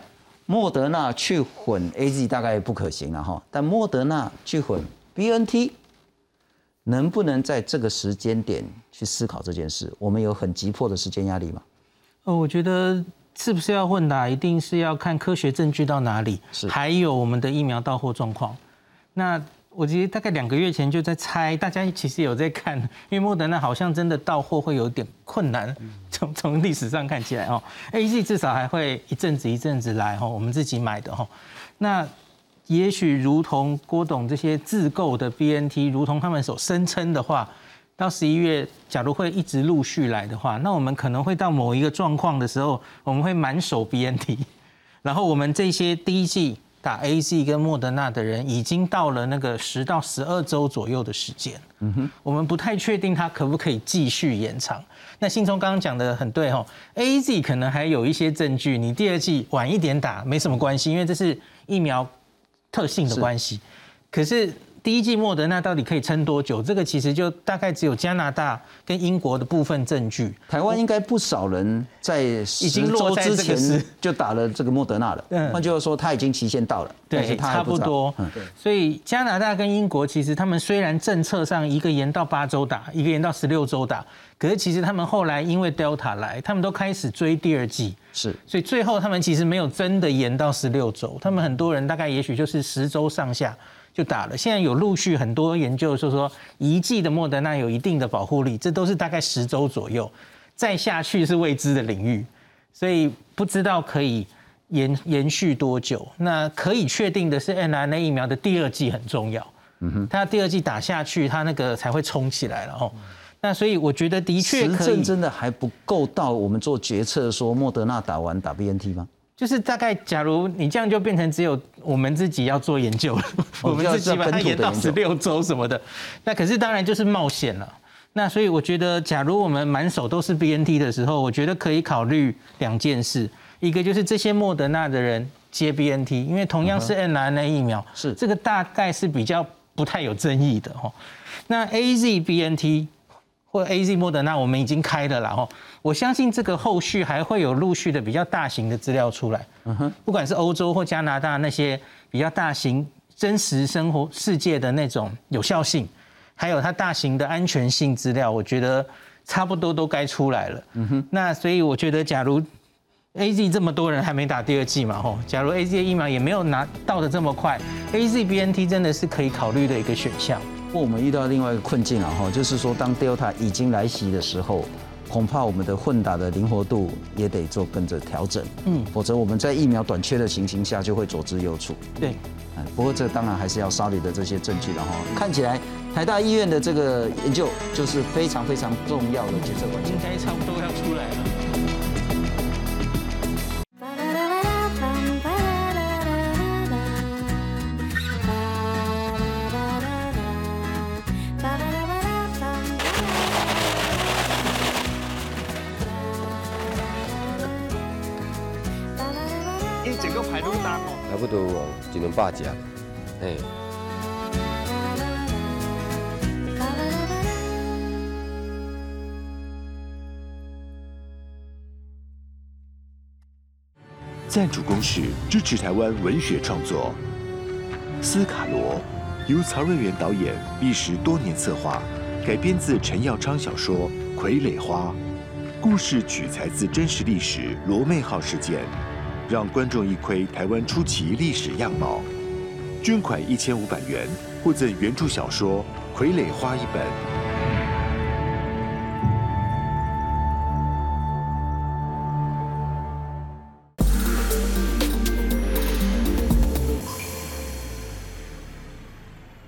莫德纳去混 A Z 大概不可行了哈。但莫德纳去混 B N T，能不能在这个时间点去思考这件事？我们有很急迫的时间压力吗？呃，我觉得是不是要混打，一定是要看科学证据到哪里，还有我们的疫苗到货状况。那我其实大概两个月前就在猜，大家其实有在看，因为莫德纳好像真的到货会有点困难，从从历史上看起来哦，A G 至少还会一阵子一阵子来哦，我们自己买的哦，那也许如同郭董这些自购的 B N T，如同他们所声称的话，到十一月假如会一直陆续来的话，那我们可能会到某一个状况的时候，我们会满手 B N T，然后我们这些第一季。打 A Z 跟莫德纳的人已经到了那个十到十二周左右的时间，嗯哼，我们不太确定它可不可以继续延长。那信聪刚刚讲的很对哦，A Z 可能还有一些证据，你第二季晚一点打没什么关系，因为这是疫苗特性的关系。可是第一季莫德纳到底可以撑多久？这个其实就大概只有加拿大跟英国的部分证据。台湾应该不少人在已经落之前就打了这个莫德纳了。嗯，换句话说，他已经期限到了。对，差不多。嗯，所以加拿大跟英国其实他们虽然政策上一个延到八周打，一个延到十六周打，可是其实他们后来因为 Delta 来，他们都开始追第二季。是，所以最后他们其实没有真的延到十六周，他们很多人大概也许就是十周上下。就打了，现在有陆续很多研究说说一剂的莫德纳有一定的保护力，这都是大概十周左右，再下去是未知的领域，所以不知道可以延延续多久。那可以确定的是，mRNA 疫苗的第二剂很重要，嗯哼，它第二剂打下去，它那个才会冲起来了哦。那所以我觉得的确可以，真的还不够到我们做决策说莫德纳打完打 BNT 吗？就是大概，假如你这样就变成只有我们自己要做研究了，我们自己把它延到十六周什么的。那可是当然就是冒险了。那所以我觉得，假如我们满手都是 BNT 的时候，我觉得可以考虑两件事。一个就是这些莫德纳的人接 BNT，因为同样是 mRNA 疫苗，是这个大概是比较不太有争议的哈。那 AZ BNT。或 A Z 莫德纳我们已经开了啦吼，我相信这个后续还会有陆续的比较大型的资料出来，嗯哼，不管是欧洲或加拿大那些比较大型真实生活世界的那种有效性，还有它大型的安全性资料，我觉得差不多都该出来了，嗯哼，那所以我觉得假如 A Z 这么多人还没打第二剂嘛吼，假如 A Z 的疫苗也没有拿到的这么快，A Z B N T 真的是可以考虑的一个选项。我们遇到另外一个困境啊，哈，就是说当 Delta 已经来袭的时候，恐怕我们的混打的灵活度也得做跟着调整，嗯，否则我们在疫苗短缺的情形下就会左支右绌。对，嗯，不过这当然还是要沙里的这些证据了哈。看起来台大医院的这个研究就是非常非常重要的决策关键，应该差不多要出来了。哦，一两百只，嘿。赞助公司支持台湾文学创作，《斯卡罗》由曹瑞元导演，历时多年策划，改编自陈耀昌小说《傀儡花》，故事取材自真实历史罗妹号事件。让观众一窥台湾初期历史样貌，捐款一千五百元，获赠原著小说《傀儡花》一本。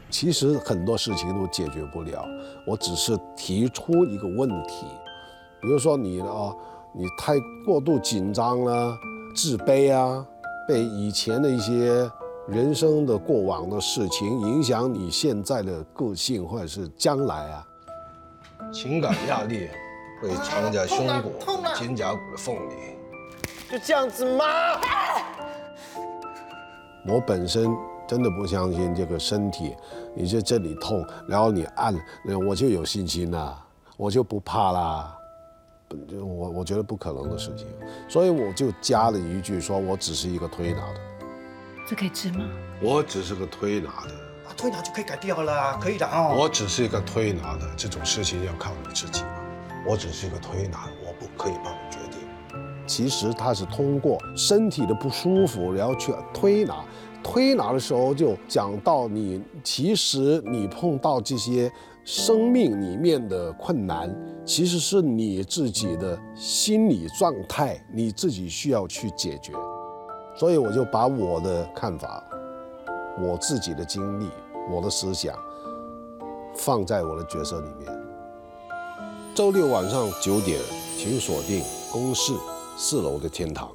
其实很多事情都解决不了，我只是提出一个问题，比如说你啊，你太过度紧张了。自卑啊，被以前的一些人生的过往的事情影响你现在的个性，或者是将来啊，情感压力会藏在胸骨、肩胛骨的缝里。就这样子吗？我本身真的不相信这个身体，你在这里痛，然后你按，我就有信心了，我就不怕啦。我我觉得不可能的事情，所以我就加了一句，说我只是一个推拿的。这可以治吗？我只是个推拿的。啊，推拿就可以改掉了，可以的哦。我只是一个推拿的，这种事情要靠你自己嘛。我只是一个推拿，我不可以帮你决定。其实他是通过身体的不舒服，然后去推拿。推拿的时候就讲到你，其实你碰到这些。生命里面的困难其实是你自己的心理状态你自己需要去解决。所以我就把我的看法我自己的经历我的思想放在我的角色里面。周六晚上九点请锁定公示四楼的天堂。